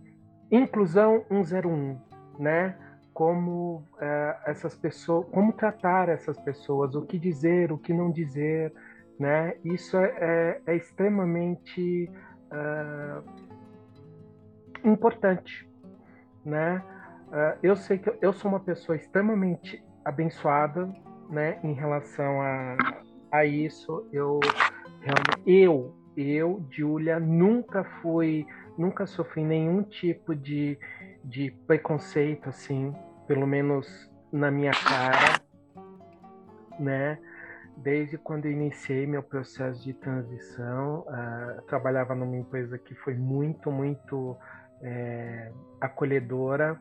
inclusão 101, né? Como uh, essas pessoas, como tratar essas pessoas, o que dizer, o que não dizer, né? Isso é, é, é extremamente uh, importante, né? Uh, eu sei que eu sou uma pessoa extremamente abençoada, né? Em relação a, a isso, eu eu eu Julia nunca fui nunca sofri nenhum tipo de, de preconceito assim, pelo menos na minha cara, né? Desde quando eu iniciei meu processo de transição, uh, trabalhava numa empresa que foi muito, muito é, acolhedora,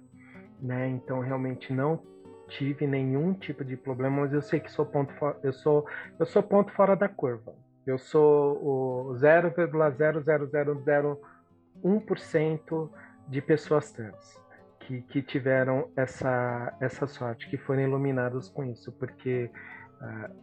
né? Então realmente não tive nenhum tipo de problema, mas eu sei que sou ponto eu sou eu sou ponto fora da curva. Eu sou o 0,00001% de pessoas trans que, que tiveram essa essa sorte, que foram iluminados com isso, porque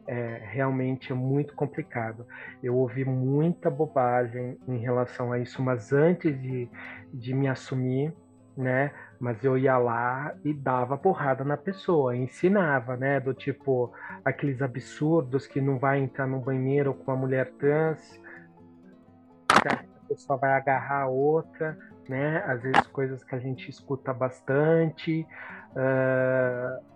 é realmente é muito complicado. Eu ouvi muita bobagem em relação a isso, mas antes de, de me assumir, né? Mas eu ia lá e dava porrada na pessoa, ensinava, né? Do tipo aqueles absurdos que não vai entrar no banheiro com uma mulher trans, a pessoa vai agarrar a outra, né? Às vezes coisas que a gente escuta bastante. Uh,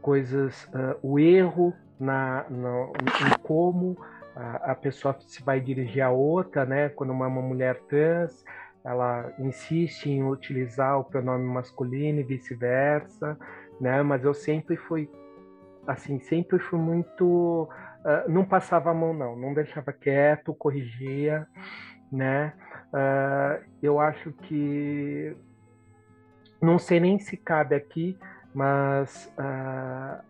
coisas, uh, o erro na, no, em como a, a, pessoa se vai dirigir a outra, né? Quando uma, uma mulher trans, ela insiste em utilizar o pronome masculino e vice-versa, né? Mas eu sempre fui, assim, sempre fui muito uh, não passava a mão não, não deixava quieto, corrigia, né? Uh, eu acho que não sei nem se cabe aqui, mas uh,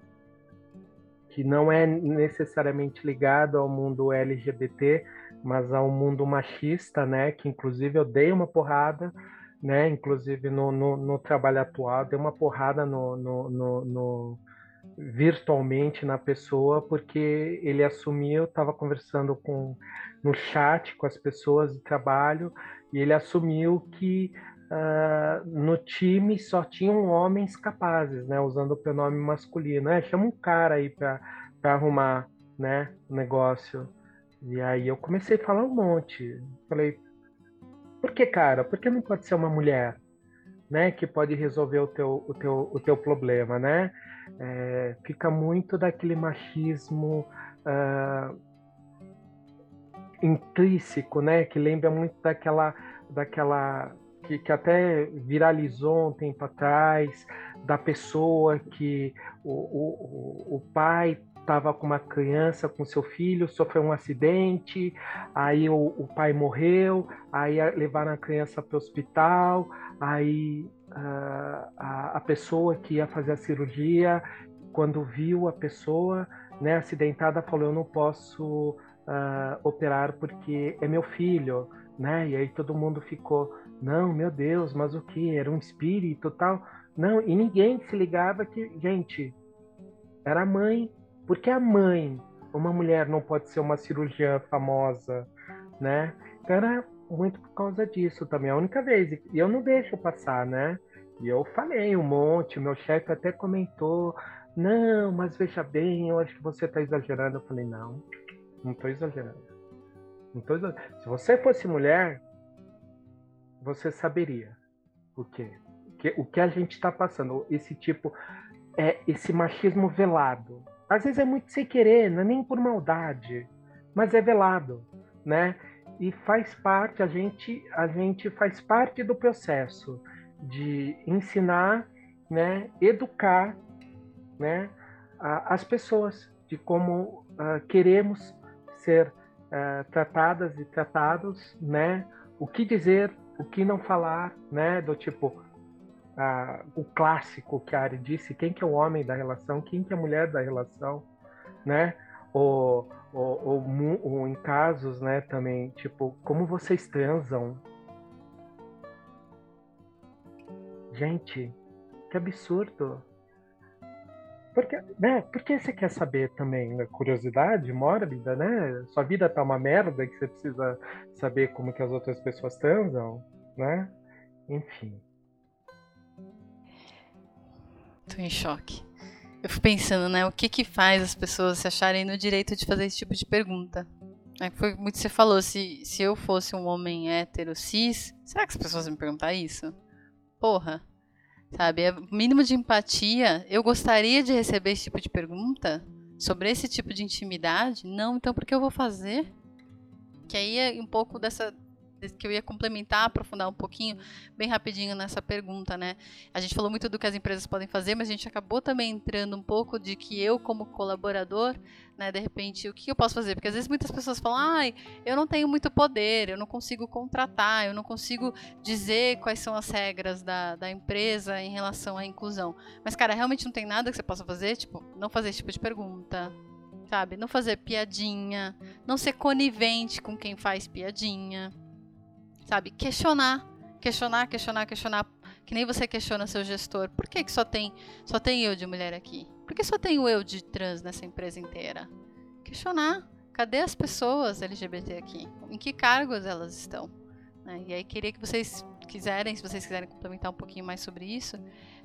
que não é necessariamente ligado ao mundo LGBT, mas ao mundo machista, né? Que inclusive eu dei uma porrada, né? Inclusive no, no, no trabalho atual, dei uma porrada no, no, virtualmente na pessoa, porque ele assumiu, estava conversando com no chat com as pessoas de trabalho e ele assumiu que uh, no time só tinham homens capazes, né? Usando o pronome masculino. É, chama um cara aí para arrumar, né? O negócio. E aí eu comecei a falar um monte. Falei, por que, cara? Por que não pode ser uma mulher, né? Que pode resolver o teu, o teu, o teu problema, né? É, fica muito daquele machismo uh, intrínseco, né? Que lembra muito daquela, daquela que, que até viralizou um tempo atrás, da pessoa que o, o, o pai estava com uma criança, com seu filho, sofreu um acidente, aí o, o pai morreu, aí levaram a criança para o hospital, aí a, a, a, pessoa que ia fazer a cirurgia, quando viu a pessoa né, acidentada, falou: Eu não posso uh, operar porque é meu filho, né? E aí todo mundo ficou: Não, meu Deus, mas o que? Era um espírito tal? Não, e ninguém se ligava que, gente, era a mãe por que a mãe, uma mulher, não pode ser uma cirurgiã famosa, né? Então era muito por causa disso também. A única vez. E eu não deixo passar, né? E eu falei um monte, meu chefe até comentou, não, mas veja bem, eu acho que você está exagerando. Eu falei, não, não estou exagerando. Não tô exagerando. Se você fosse mulher, você saberia o quê? O que, a gente está passando. Esse tipo, é esse machismo velado, às vezes é muito sem querer, não é nem por maldade, mas é velado, né? E faz parte, a gente, a gente faz parte do processo de ensinar, né, educar, né, a, as pessoas de como uh, queremos ser uh, tratadas e tratados, né? O que dizer, o que não falar, né? Do tipo, o clássico que a Ari disse, quem que é o homem da relação, quem que é a mulher da relação, né? Ou, ou, ou, ou em casos, né, também, tipo, como vocês transam. Gente, que absurdo. Porque, né, porque você quer saber também, né? curiosidade mórbida, né? Sua vida tá uma merda que você precisa saber como que as outras pessoas transam, né? Enfim. Tô em choque. Eu fico pensando, né? O que que faz as pessoas se acharem no direito de fazer esse tipo de pergunta? É, foi muito que você falou, se, se eu fosse um homem hétero cis, será que as pessoas me perguntar isso? Porra. Sabe, é mínimo de empatia. Eu gostaria de receber esse tipo de pergunta sobre esse tipo de intimidade? Não, então por que eu vou fazer? Que aí é um pouco dessa que eu ia complementar, aprofundar um pouquinho, bem rapidinho nessa pergunta, né? A gente falou muito do que as empresas podem fazer, mas a gente acabou também entrando um pouco de que eu, como colaborador, né, de repente, o que eu posso fazer? Porque às vezes muitas pessoas falam, ai, eu não tenho muito poder, eu não consigo contratar, eu não consigo dizer quais são as regras da, da empresa em relação à inclusão. Mas, cara, realmente não tem nada que você possa fazer, tipo, não fazer esse tipo de pergunta, sabe? Não fazer piadinha, não ser conivente com quem faz piadinha sabe? Questionar, questionar, questionar, questionar. Que nem você questiona seu gestor. Por que, que só tem só tem eu de mulher aqui? Por que só tem o eu de trans nessa empresa inteira? Questionar. Cadê as pessoas LGBT aqui? Em que cargos elas estão? Né? E aí queria que vocês quiserem, se vocês quiserem complementar um pouquinho mais sobre isso,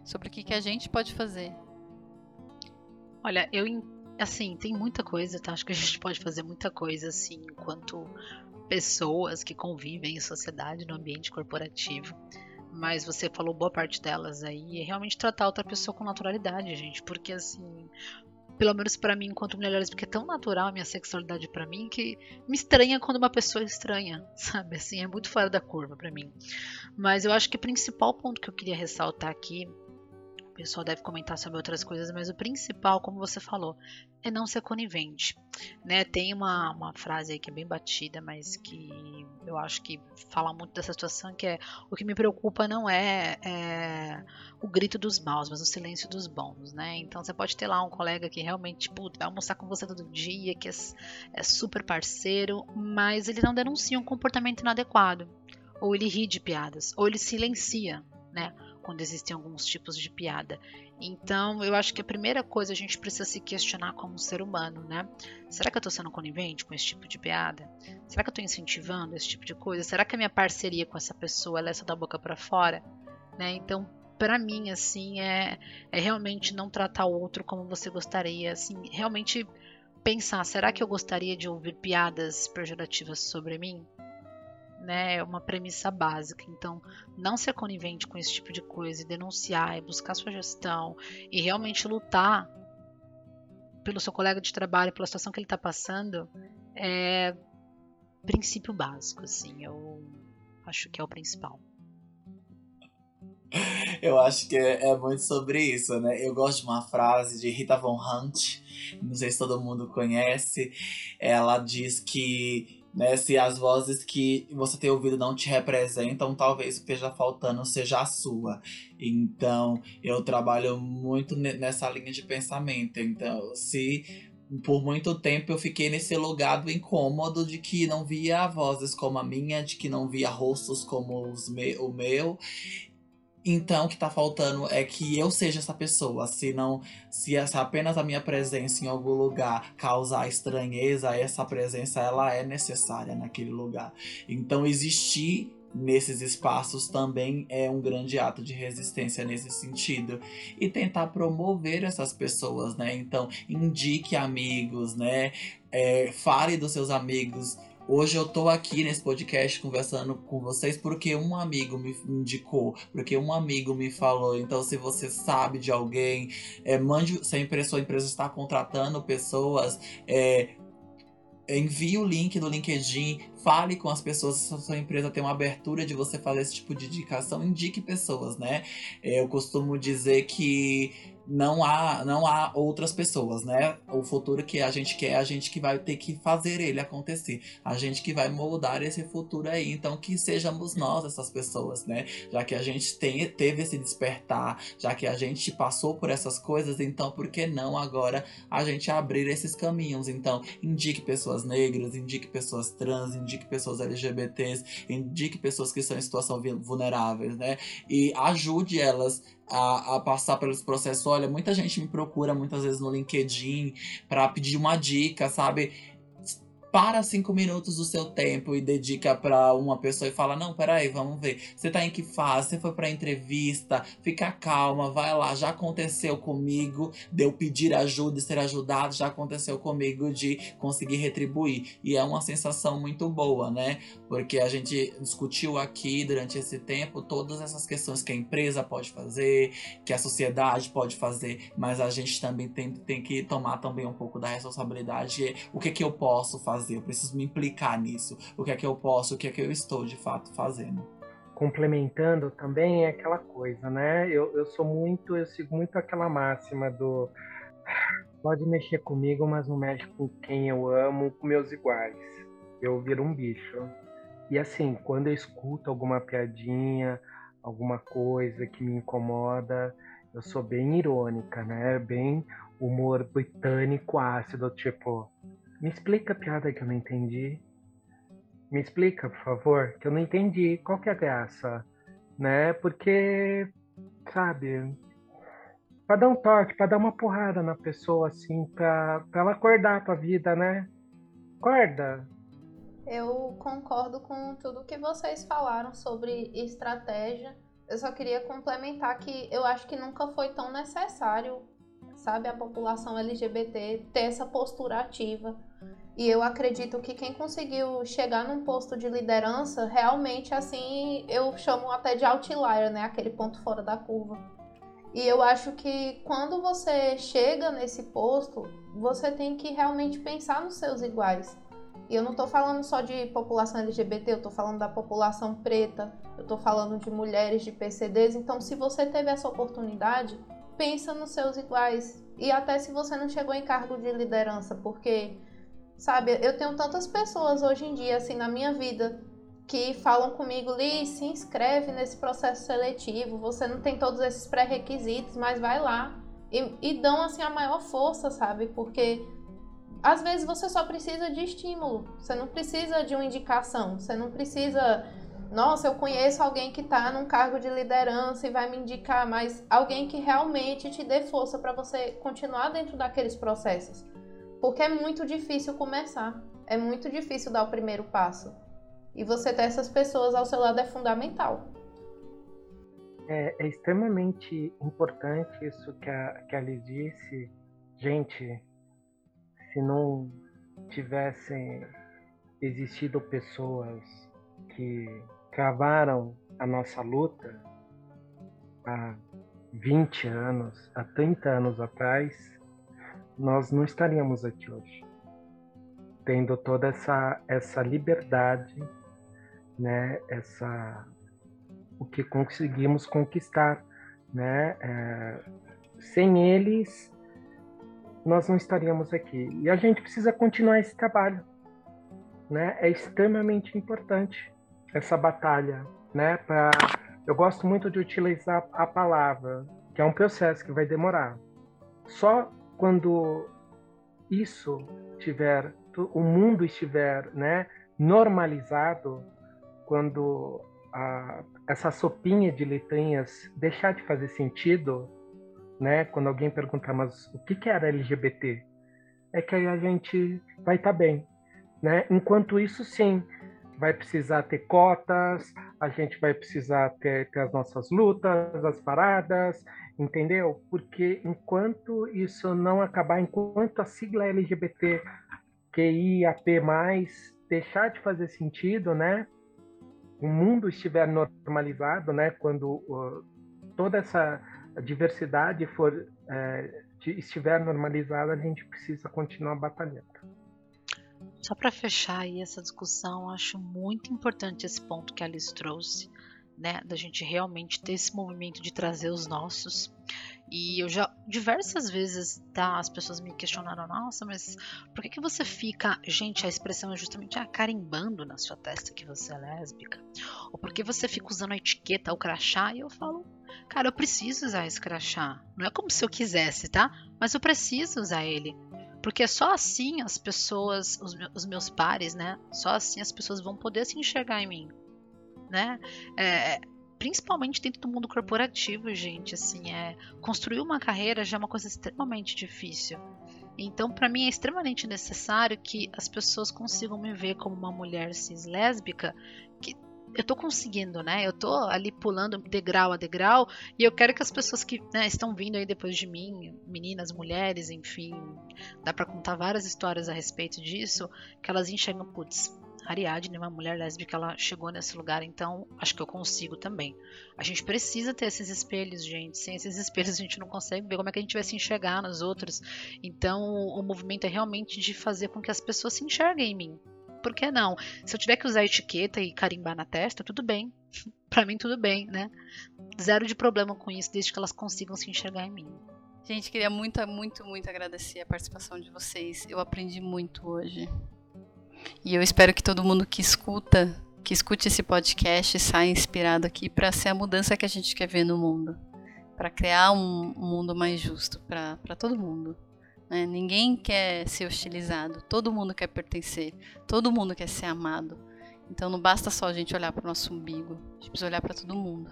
sobre o que, que a gente pode fazer. Olha, eu assim, tem muita coisa, tá? Acho que a gente pode fazer muita coisa assim, enquanto pessoas que convivem em sociedade, no ambiente corporativo. Mas você falou boa parte delas aí, é realmente tratar outra pessoa com naturalidade, gente. Porque assim, pelo menos para mim, enquanto mulher lésbica, é tão natural a minha sexualidade para mim que me estranha quando uma pessoa é estranha, sabe? Assim, é muito fora da curva para mim. Mas eu acho que o principal ponto que eu queria ressaltar aqui pessoal deve comentar sobre outras coisas, mas o principal, como você falou, é não ser conivente. Né? Tem uma, uma frase aí que é bem batida, mas que eu acho que fala muito dessa situação, que é o que me preocupa não é, é o grito dos maus, mas o silêncio dos bons, né? Então você pode ter lá um colega que realmente puto, vai almoçar com você todo dia, que é, é super parceiro, mas ele não denuncia um comportamento inadequado. Ou ele ri de piadas, ou ele silencia, né? Quando existem alguns tipos de piada. Então, eu acho que a primeira coisa a gente precisa se questionar como ser humano, né? Será que eu estou sendo conivente com esse tipo de piada? Será que eu estou incentivando esse tipo de coisa? Será que a minha parceria com essa pessoa é essa da boca para fora? Né? Então, para mim, assim, é, é realmente não tratar o outro como você gostaria, assim, realmente pensar, será que eu gostaria de ouvir piadas pejorativas sobre mim? Né, é uma premissa básica. Então, não ser conivente com esse tipo de coisa e denunciar e buscar sua gestão e realmente lutar pelo seu colega de trabalho, pela situação que ele está passando, é princípio básico, assim, eu acho que é o principal. Eu acho que é, muito sobre isso, né? Eu gosto de uma frase de Rita Von Hunt, não sei se todo mundo conhece. Ela diz que né? Se as vozes que você tem ouvido não te representam, talvez o que esteja faltando seja a sua. Então, eu trabalho muito nessa linha de pensamento. Então, se por muito tempo eu fiquei nesse lugar do incômodo de que não via vozes como a minha, de que não via rostos como os me o meu. Então, o que tá faltando é que eu seja essa pessoa. Se não, se essa apenas a minha presença em algum lugar causar estranheza, essa presença ela é necessária naquele lugar. Então, existir nesses espaços também é um grande ato de resistência nesse sentido e tentar promover essas pessoas, né? Então, indique amigos, né? É, fale dos seus amigos Hoje eu tô aqui nesse podcast conversando com vocês porque um amigo me indicou, porque um amigo me falou. Então, se você sabe de alguém, é, mande. Se a sua empresa está contratando pessoas, é, envie o link do LinkedIn, fale com as pessoas. Se a sua empresa tem uma abertura de você fazer esse tipo de indicação, indique pessoas, né? É, eu costumo dizer que não há, não há outras pessoas, né? O futuro que a gente quer, a gente que vai ter que fazer ele acontecer. A gente que vai moldar esse futuro aí. Então, que sejamos nós essas pessoas, né? Já que a gente tem, teve esse despertar, já que a gente passou por essas coisas, então por que não agora a gente abrir esses caminhos? Então, indique pessoas negras, indique pessoas trans, indique pessoas LGBTs, indique pessoas que estão em situação vulneráveis, né? E ajude elas a, a, passar pelos processos. Olha, muita gente me procura muitas vezes no LinkedIn para pedir uma dica, sabe? para cinco minutos do seu tempo e dedica para uma pessoa e fala: Não, peraí, vamos ver. Você tá em que fase? Você foi pra entrevista? Fica calma, vai lá. Já aconteceu comigo de eu pedir ajuda e ser ajudado, já aconteceu comigo de conseguir retribuir. E é uma sensação muito boa, né? Porque a gente discutiu aqui durante esse tempo todas essas questões que a empresa pode fazer, que a sociedade pode fazer, mas a gente também tem, tem que tomar também um pouco da responsabilidade. O que, que eu posso fazer? fazer, eu preciso me implicar nisso. O que é que eu posso, o que é que eu estou de fato fazendo. Complementando também é aquela coisa, né? Eu, eu sou muito, eu sigo muito aquela máxima do pode mexer comigo, mas não mexe com quem eu amo, com meus iguais. Eu viro um bicho. E assim, quando eu escuto alguma piadinha, alguma coisa que me incomoda, eu sou bem irônica, né? Bem humor britânico ácido, tipo, me explica a piada que eu não entendi. Me explica, por favor, que eu não entendi. Qual que é a graça? Né? Porque, sabe, para dar um toque, para dar uma porrada na pessoa, assim, pra, pra ela acordar pra vida, né? Acorda! Eu concordo com tudo que vocês falaram sobre estratégia. Eu só queria complementar que eu acho que nunca foi tão necessário sabe, a população LGBT ter essa postura ativa. E eu acredito que quem conseguiu chegar num posto de liderança, realmente assim, eu chamo até de outlier, né, aquele ponto fora da curva. E eu acho que quando você chega nesse posto, você tem que realmente pensar nos seus iguais. E eu não estou falando só de população LGBT, eu estou falando da população preta, eu estou falando de mulheres, de PCDs. Então, se você teve essa oportunidade, pensa nos seus iguais. E até se você não chegou em cargo de liderança, porque, sabe, eu tenho tantas pessoas hoje em dia, assim, na minha vida, que falam comigo, Li, se inscreve nesse processo seletivo, você não tem todos esses pré-requisitos, mas vai lá. E, e dão, assim, a maior força, sabe? Porque às vezes você só precisa de estímulo, você não precisa de uma indicação, você não precisa nossa, eu conheço alguém que está num cargo de liderança e vai me indicar, mas alguém que realmente te dê força para você continuar dentro daqueles processos. Porque é muito difícil começar, é muito difícil dar o primeiro passo. E você ter essas pessoas ao seu lado é fundamental. É, é extremamente importante isso que a, que a Liz disse. Gente, se não tivessem existido pessoas que travaram a nossa luta há 20 anos, há 30 anos atrás, nós não estaríamos aqui hoje. Tendo toda essa, essa liberdade, né, essa, o que conseguimos conquistar. Né? É, sem eles, nós não estaríamos aqui. E a gente precisa continuar esse trabalho. Né? É extremamente importante essa batalha, né? Pra... Eu gosto muito de utilizar a palavra, que é um processo que vai demorar. Só quando isso tiver, o mundo estiver, né, normalizado, quando a, essa sopinha de letrinhas deixar de fazer sentido, né? Quando alguém perguntar, mas o que, que era LGBT? É que aí a gente vai estar tá bem, né? Enquanto isso, sim, vai precisar ter cotas, a gente vai precisar ter, ter as nossas lutas, as paradas, entendeu? Porque enquanto isso não acabar, enquanto a sigla LGBT QIAP+, deixar de fazer sentido, né? O mundo estiver normalizado, né? Quando uh, toda essa diversidade for é, estiver normalizada, a gente precisa continuar batalhando. Só para fechar aí essa discussão, acho muito importante esse ponto que a Alice trouxe, né, da gente realmente ter esse movimento de trazer os nossos. E eu já diversas vezes tá, as pessoas me questionaram, nossa, mas por que, que você fica. Gente, a expressão é justamente ah, carimbando na sua testa que você é lésbica. Ou por que você fica usando a etiqueta, o crachá? E eu falo, cara, eu preciso usar esse crachá. Não é como se eu quisesse, tá? Mas eu preciso usar ele. Porque só assim as pessoas, os, meus pares, né? Só assim as pessoas vão poder se enxergar em mim, né? É, principalmente dentro do mundo corporativo, gente, assim, é construir uma carreira já é uma coisa extremamente difícil. Então, para mim é extremamente necessário que as pessoas consigam me ver como uma mulher cis lésbica que eu tô conseguindo, né? Eu tô ali pulando degrau a degrau e eu quero que as pessoas que né, estão vindo aí depois de mim, meninas, mulheres, enfim, dá para contar várias histórias a respeito disso, que elas enxergam, putz, Ariadne, uma mulher lésbica, ela chegou nesse lugar, então acho que eu consigo também. A gente precisa ter esses espelhos, gente. Sem esses espelhos a gente não consegue ver como é que a gente vai se enxergar nos outros. Então o movimento é realmente de fazer com que as pessoas se enxerguem em mim, por que não? Se eu tiver que usar etiqueta e carimbar na testa, tudo bem. para mim, tudo bem, né? Zero de problema com isso, desde que elas consigam se enxergar em mim. Gente, queria muito, muito, muito agradecer a participação de vocês. Eu aprendi muito hoje. E eu espero que todo mundo que escuta, que escute esse podcast, saia inspirado aqui para ser a mudança que a gente quer ver no mundo. Para criar um mundo mais justo para todo mundo. Né? Ninguém quer ser hostilizado, todo mundo quer pertencer, todo mundo quer ser amado. Então não basta só a gente olhar para o nosso umbigo, a gente precisa olhar para todo mundo.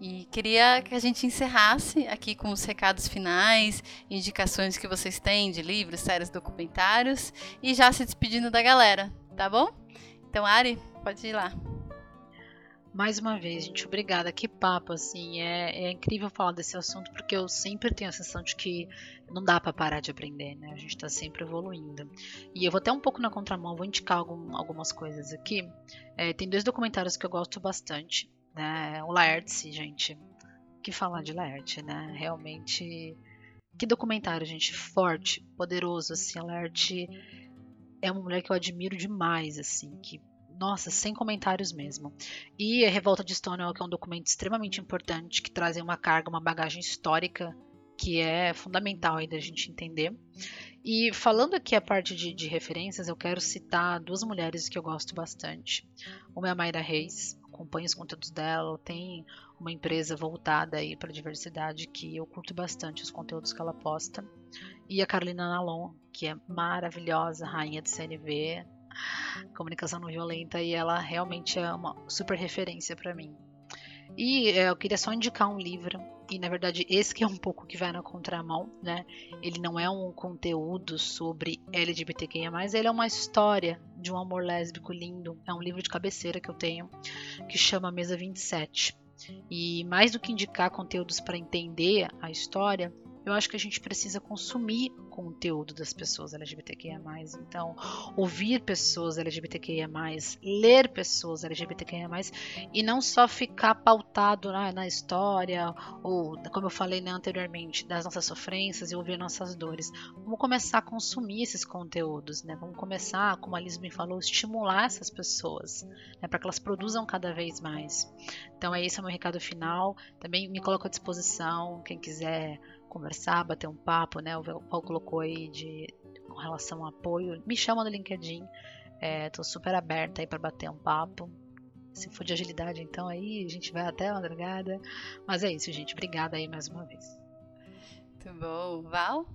E queria que a gente encerrasse aqui com os recados finais, indicações que vocês têm de livros, séries, documentários e já se despedindo da galera, tá bom? Então, Ari, pode ir lá. Mais uma vez, gente, obrigada. Que papo, assim. É, é, incrível falar desse assunto porque eu sempre tenho a sensação de que não dá para parar de aprender, né? A gente tá sempre evoluindo. E eu vou até um pouco na contramão, vou indicar algum, algumas coisas aqui. É, tem dois documentários que eu gosto bastante, né? O Laertes, gente. que falar de Laerte, né? Realmente. Que documentário, gente. Forte, poderoso, assim. A Laerte é uma mulher que eu admiro demais, assim. Que nossa, sem comentários mesmo. E a Revolta de Stonewall, que é um documento extremamente importante, que traz uma carga, uma bagagem histórica que é fundamental aí da gente entender. E falando aqui a parte de, de, referências, eu quero citar duas mulheres que eu gosto bastante. Uma é a Mayra Reis, acompanho os conteúdos dela, tem uma empresa voltada aí para diversidade que eu curto bastante os conteúdos que ela posta. E a Carolina Nalon, que é maravilhosa, rainha de CNV, comunicação não violenta, e ela realmente é uma super referência para mim. E é, eu queria só indicar um livro, e na verdade esse que é um pouco que vai na contramão, né? Ele não é um conteúdo sobre LGBTQIA+, ele é uma história de um amor lésbico lindo. É um livro de cabeceira que eu tenho, que chama Mesa 27. E mais do que indicar conteúdos para entender a história, eu acho que a gente precisa consumir conteúdo das pessoas LGBTQIA+. Então, ouvir pessoas LGBTQIA+, ler pessoas LGBTQIA+, e não só ficar pautado na, na história, ou, como eu falei né, anteriormente, das nossas sofrências e ouvir nossas dores. Vamos começar a consumir esses conteúdos, né? Vamos começar, como a Liz me falou, estimular essas pessoas, né, para que elas produzam cada vez mais. Então, é esse é o meu recado final. Também me coloco à disposição, quem quiser conversar, bater um papo, né? O Paulo colocou aí de com relação ao apoio. Me chama no LinkedIn. Estou é, super aberta aí para bater um papo. Se for de agilidade, então aí a gente vai até a madrugada. Mas é isso, gente. Obrigada aí mais uma vez. Muito bom. Val?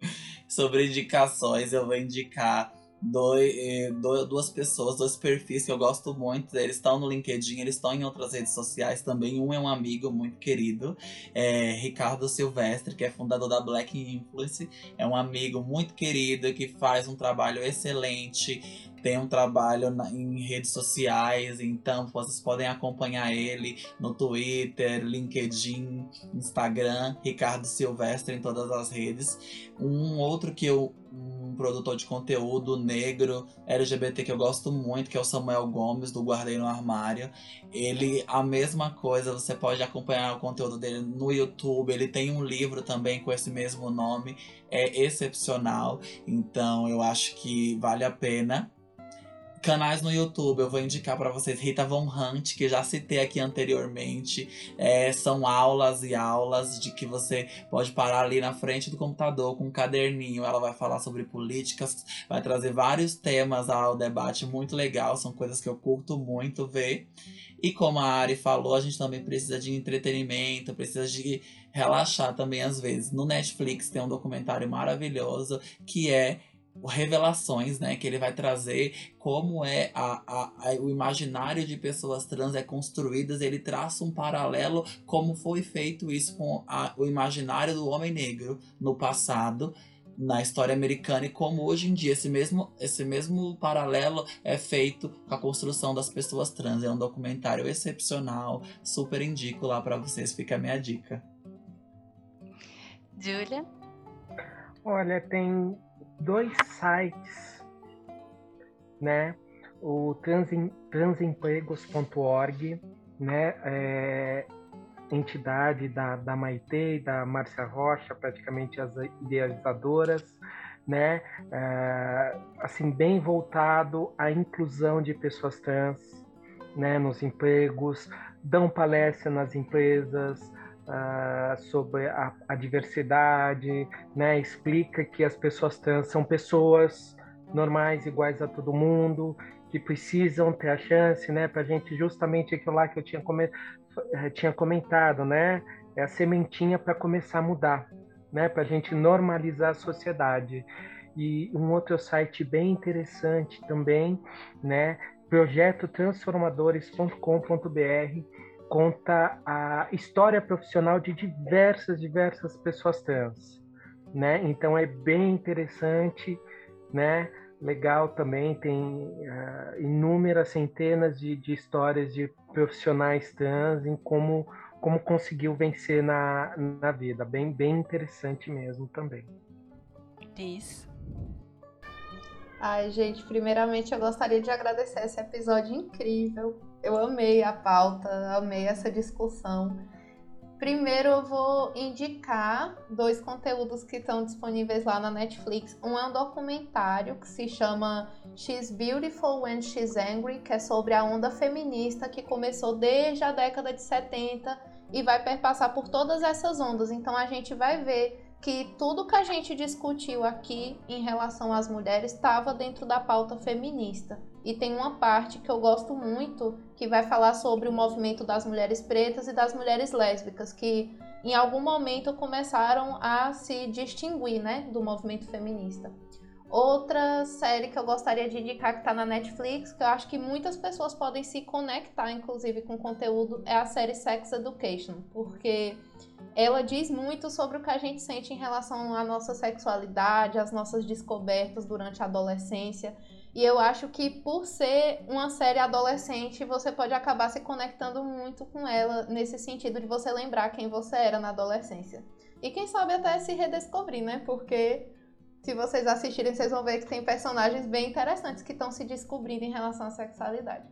Sobre indicações, eu vou indicar dois, eh, duas pessoas, dois perfis que eu gosto muito. Eles estão no LinkedIn, eles estão em outras redes sociais também. Um é um amigo muito querido, é Ricardo Silvestre, que é fundador da Black Influence. É um amigo muito querido que faz um trabalho excelente tem um trabalho na, em redes sociais, então vocês podem acompanhar ele no Twitter, LinkedIn, Instagram, Ricardo Silvestre em todas as redes. Um outro que eu um produtor de conteúdo negro LGBT que eu gosto muito, que é o Samuel Gomes do Guardei no Armário. Ele a mesma coisa, você pode acompanhar o conteúdo dele no YouTube. Ele tem um livro também com esse mesmo nome, é excepcional. Então eu acho que vale a pena canais no YouTube, eu vou indicar para vocês Rita Von Hunt, que já citei aqui anteriormente. É, são aulas e aulas de que você pode parar ali na frente do computador com um caderninho. Ela vai falar sobre políticas, vai trazer vários temas ao debate muito legal. São coisas que eu curto muito ver. E como a Ari falou, a gente também precisa de entretenimento, precisa de relaxar também às vezes. No Netflix tem um documentário maravilhoso que é revelações, né, que ele vai trazer como é a, a, a, o imaginário de pessoas trans é construído, ele traça um paralelo como foi feito isso com o imaginário do homem negro no passado na história americana e como hoje em dia esse mesmo, esse mesmo paralelo é feito com a construção das pessoas trans. É um documentário excepcional, super indico lá para vocês, fica a minha dica. Julia? Olha, tem dois sites, né? O transempregos.org, né? É, entidade da, da Maite e da Márcia Rocha, praticamente as idealizadoras, né? É, assim, bem voltado à inclusão de pessoas trans, né? Nos empregos, dão palestra nas empresas, uh, sobre a, a, diversidade, né? explica que as pessoas trans são pessoas normais, iguais a todo mundo, que precisam ter a chance, né, para gente justamente aquilo lá que eu tinha, come, eh, tinha comentado, né, é a sementinha para começar a mudar, né, para a gente normalizar a sociedade. E um outro site bem interessante também, né, projetotransformadores.com.br, conta a história profissional de diversas, diversas pessoas trans, né? Então é bem interessante, né? Legal também, tem uh, inúmeras centenas de, de histórias de profissionais trans em como, como conseguiu vencer na, na vida. Bem, bem interessante mesmo também. Isso. Ai, gente, primeiramente eu gostaria de agradecer esse episódio incrível eu amei a pauta, amei essa discussão. Primeiro eu vou indicar dois conteúdos que estão disponíveis lá na Netflix. Um é um documentário que se chama She's Beautiful When She's Angry, que é sobre a onda feminista que começou desde a década de 70 e vai perpassar por todas essas ondas. Então a gente vai ver que tudo que a gente discutiu aqui em relação às mulheres estava dentro da pauta feminista. E tem uma parte que eu gosto muito que vai falar sobre o movimento das mulheres pretas e das mulheres lésbicas, que em algum momento começaram a se distinguir né, do movimento feminista. Outra série que eu gostaria de indicar que está na Netflix, que eu acho que muitas pessoas podem se conectar, inclusive, com o conteúdo, é a série Sex Education, porque ela diz muito sobre o que a gente sente em relação à nossa sexualidade, às nossas descobertas durante a adolescência. E eu acho que por ser uma série adolescente, você pode acabar se conectando muito com ela nesse sentido de você lembrar quem você era na adolescência. E quem sabe até se redescobrir, né? Porque se vocês assistirem, vocês vão ver que tem personagens bem interessantes que estão se descobrindo em relação à sexualidade.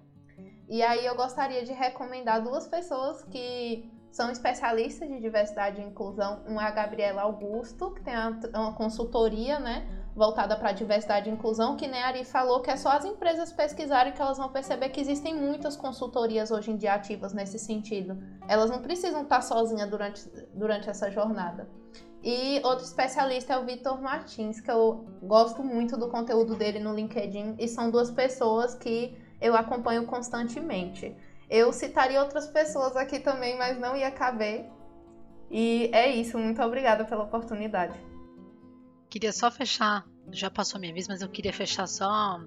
E aí eu gostaria de recomendar duas pessoas que são especialistas de diversidade e inclusão. Uma é a Gabriela Augusto, que tem uma consultoria, né, voltada para diversidade e inclusão, que nem a Ari falou, que é só as empresas pesquisarem que elas vão perceber que existem muitas consultorias hoje em dia ativas nesse sentido. Elas não precisam estar sozinhas durante, durante essa jornada. E outro especialista é o Vitor Martins, que eu gosto muito do conteúdo dele no LinkedIn, e são duas pessoas que eu acompanho constantemente. Eu citaria outras pessoas aqui também, mas não ia caber. E é isso, muito obrigada pela oportunidade. Queria só fechar, já passou minha vez, mas eu queria fechar só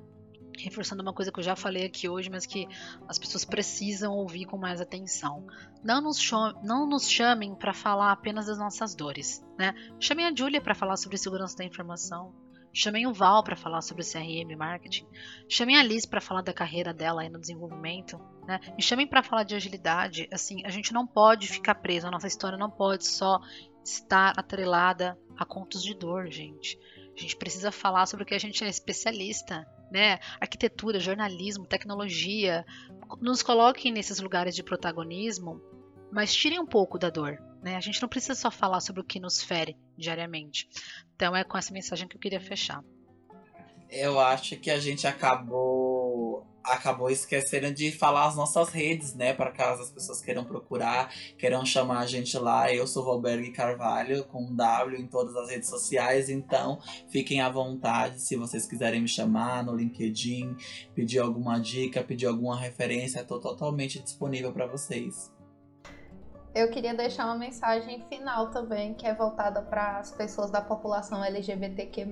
reforçando uma coisa que eu já falei aqui hoje, mas que as pessoas precisam ouvir com mais atenção. Não nos, não nos chamem para falar apenas das nossas dores, né? Chamem a Julia para falar sobre segurança da informação. Chamem o Val para falar sobre CRM marketing. Chamem a Liz para falar da carreira dela aí no desenvolvimento. Né? Me chamem para falar de agilidade. Assim, a gente não pode ficar preso. A nossa história não pode só estar atrelada a contos de dor, gente. A gente precisa falar sobre o que a gente é especialista, né? Arquitetura, jornalismo, tecnologia. Nos coloquem nesses lugares de protagonismo, mas tirem um pouco da dor. Né? A gente não precisa só falar sobre o que nos fere diariamente. Então é com essa mensagem que eu queria fechar. Eu acho que a gente acabou acabou esquecendo de falar as nossas redes, né? Para caso as pessoas queiram procurar, queiram chamar a gente lá. Eu sou Valberg Carvalho, com um W em todas as redes sociais. Então, fiquem à vontade se vocês quiserem me chamar no LinkedIn, pedir alguma dica, pedir alguma referência. Estou totalmente disponível para vocês. Eu queria deixar uma mensagem final também, que é voltada para as pessoas da população LGBTQ+,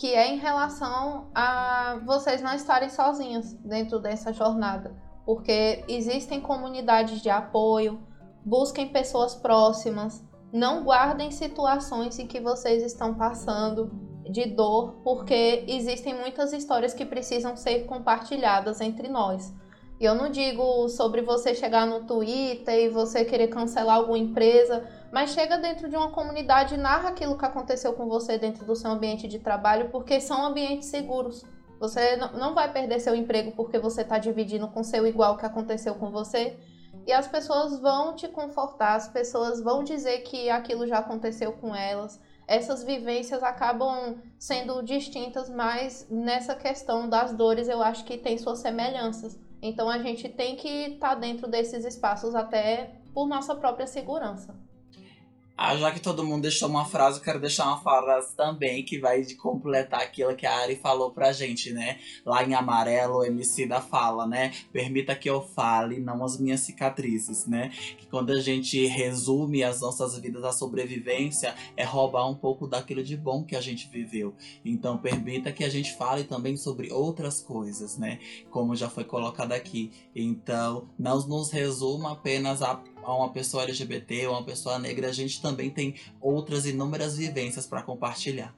que é em relação a vocês não estarem sozinhos dentro dessa jornada, porque existem comunidades de apoio, busquem pessoas próximas, não guardem situações em que vocês estão passando de dor, porque existem muitas histórias que precisam ser compartilhadas entre nós. E eu não digo sobre você chegar no Twitter e você querer cancelar alguma empresa, mas chega dentro de uma comunidade e narra aquilo que aconteceu com você dentro do seu ambiente de trabalho, porque são ambientes seguros. Você não vai perder seu emprego porque você está dividindo com seu igual que aconteceu com você. E as pessoas vão te confortar, as pessoas vão dizer que aquilo já aconteceu com elas. Essas vivências acabam sendo distintas, mas nessa questão das dores eu acho que tem suas semelhanças. Então a gente tem que estar tá dentro desses espaços até por nossa própria segurança. Ah, já que todo mundo deixou uma frase, eu quero deixar uma frase também que vai de completar aquilo que a Ari falou pra gente, né? Lá em amarelo, o MC da fala, né? Permita que eu fale, não as minhas cicatrizes, né? Que quando a gente resume as nossas vidas à sobrevivência, é roubar um pouco daquilo de bom que a gente viveu. Então, permita que a gente fale também sobre outras coisas, né? Como já foi colocado aqui. Então, não nos resuma apenas a a uma pessoa LGBT ou uma pessoa negra, a gente também tem outras inúmeras vivências para compartilhar.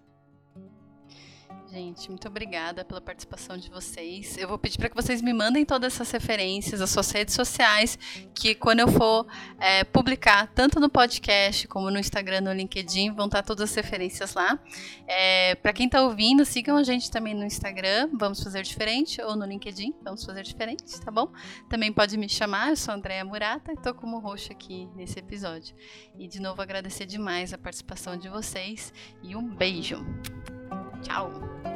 Gente, muito obrigada pela participação de vocês. Eu vou pedir para que vocês me mandem todas essas referências, as suas redes sociais, que quando eu for é, publicar, tanto no podcast como no Instagram, no LinkedIn, vão estar todas as referências lá. É, para quem está ouvindo, sigam a gente também no Instagram, Vamos Fazer Diferente, ou no LinkedIn, Vamos Fazer Diferente, tá bom? Também pode me chamar, eu sou Andréa Murata e estou como roxo aqui nesse episódio. E de novo agradecer demais a participação de vocês e um beijo. 加入。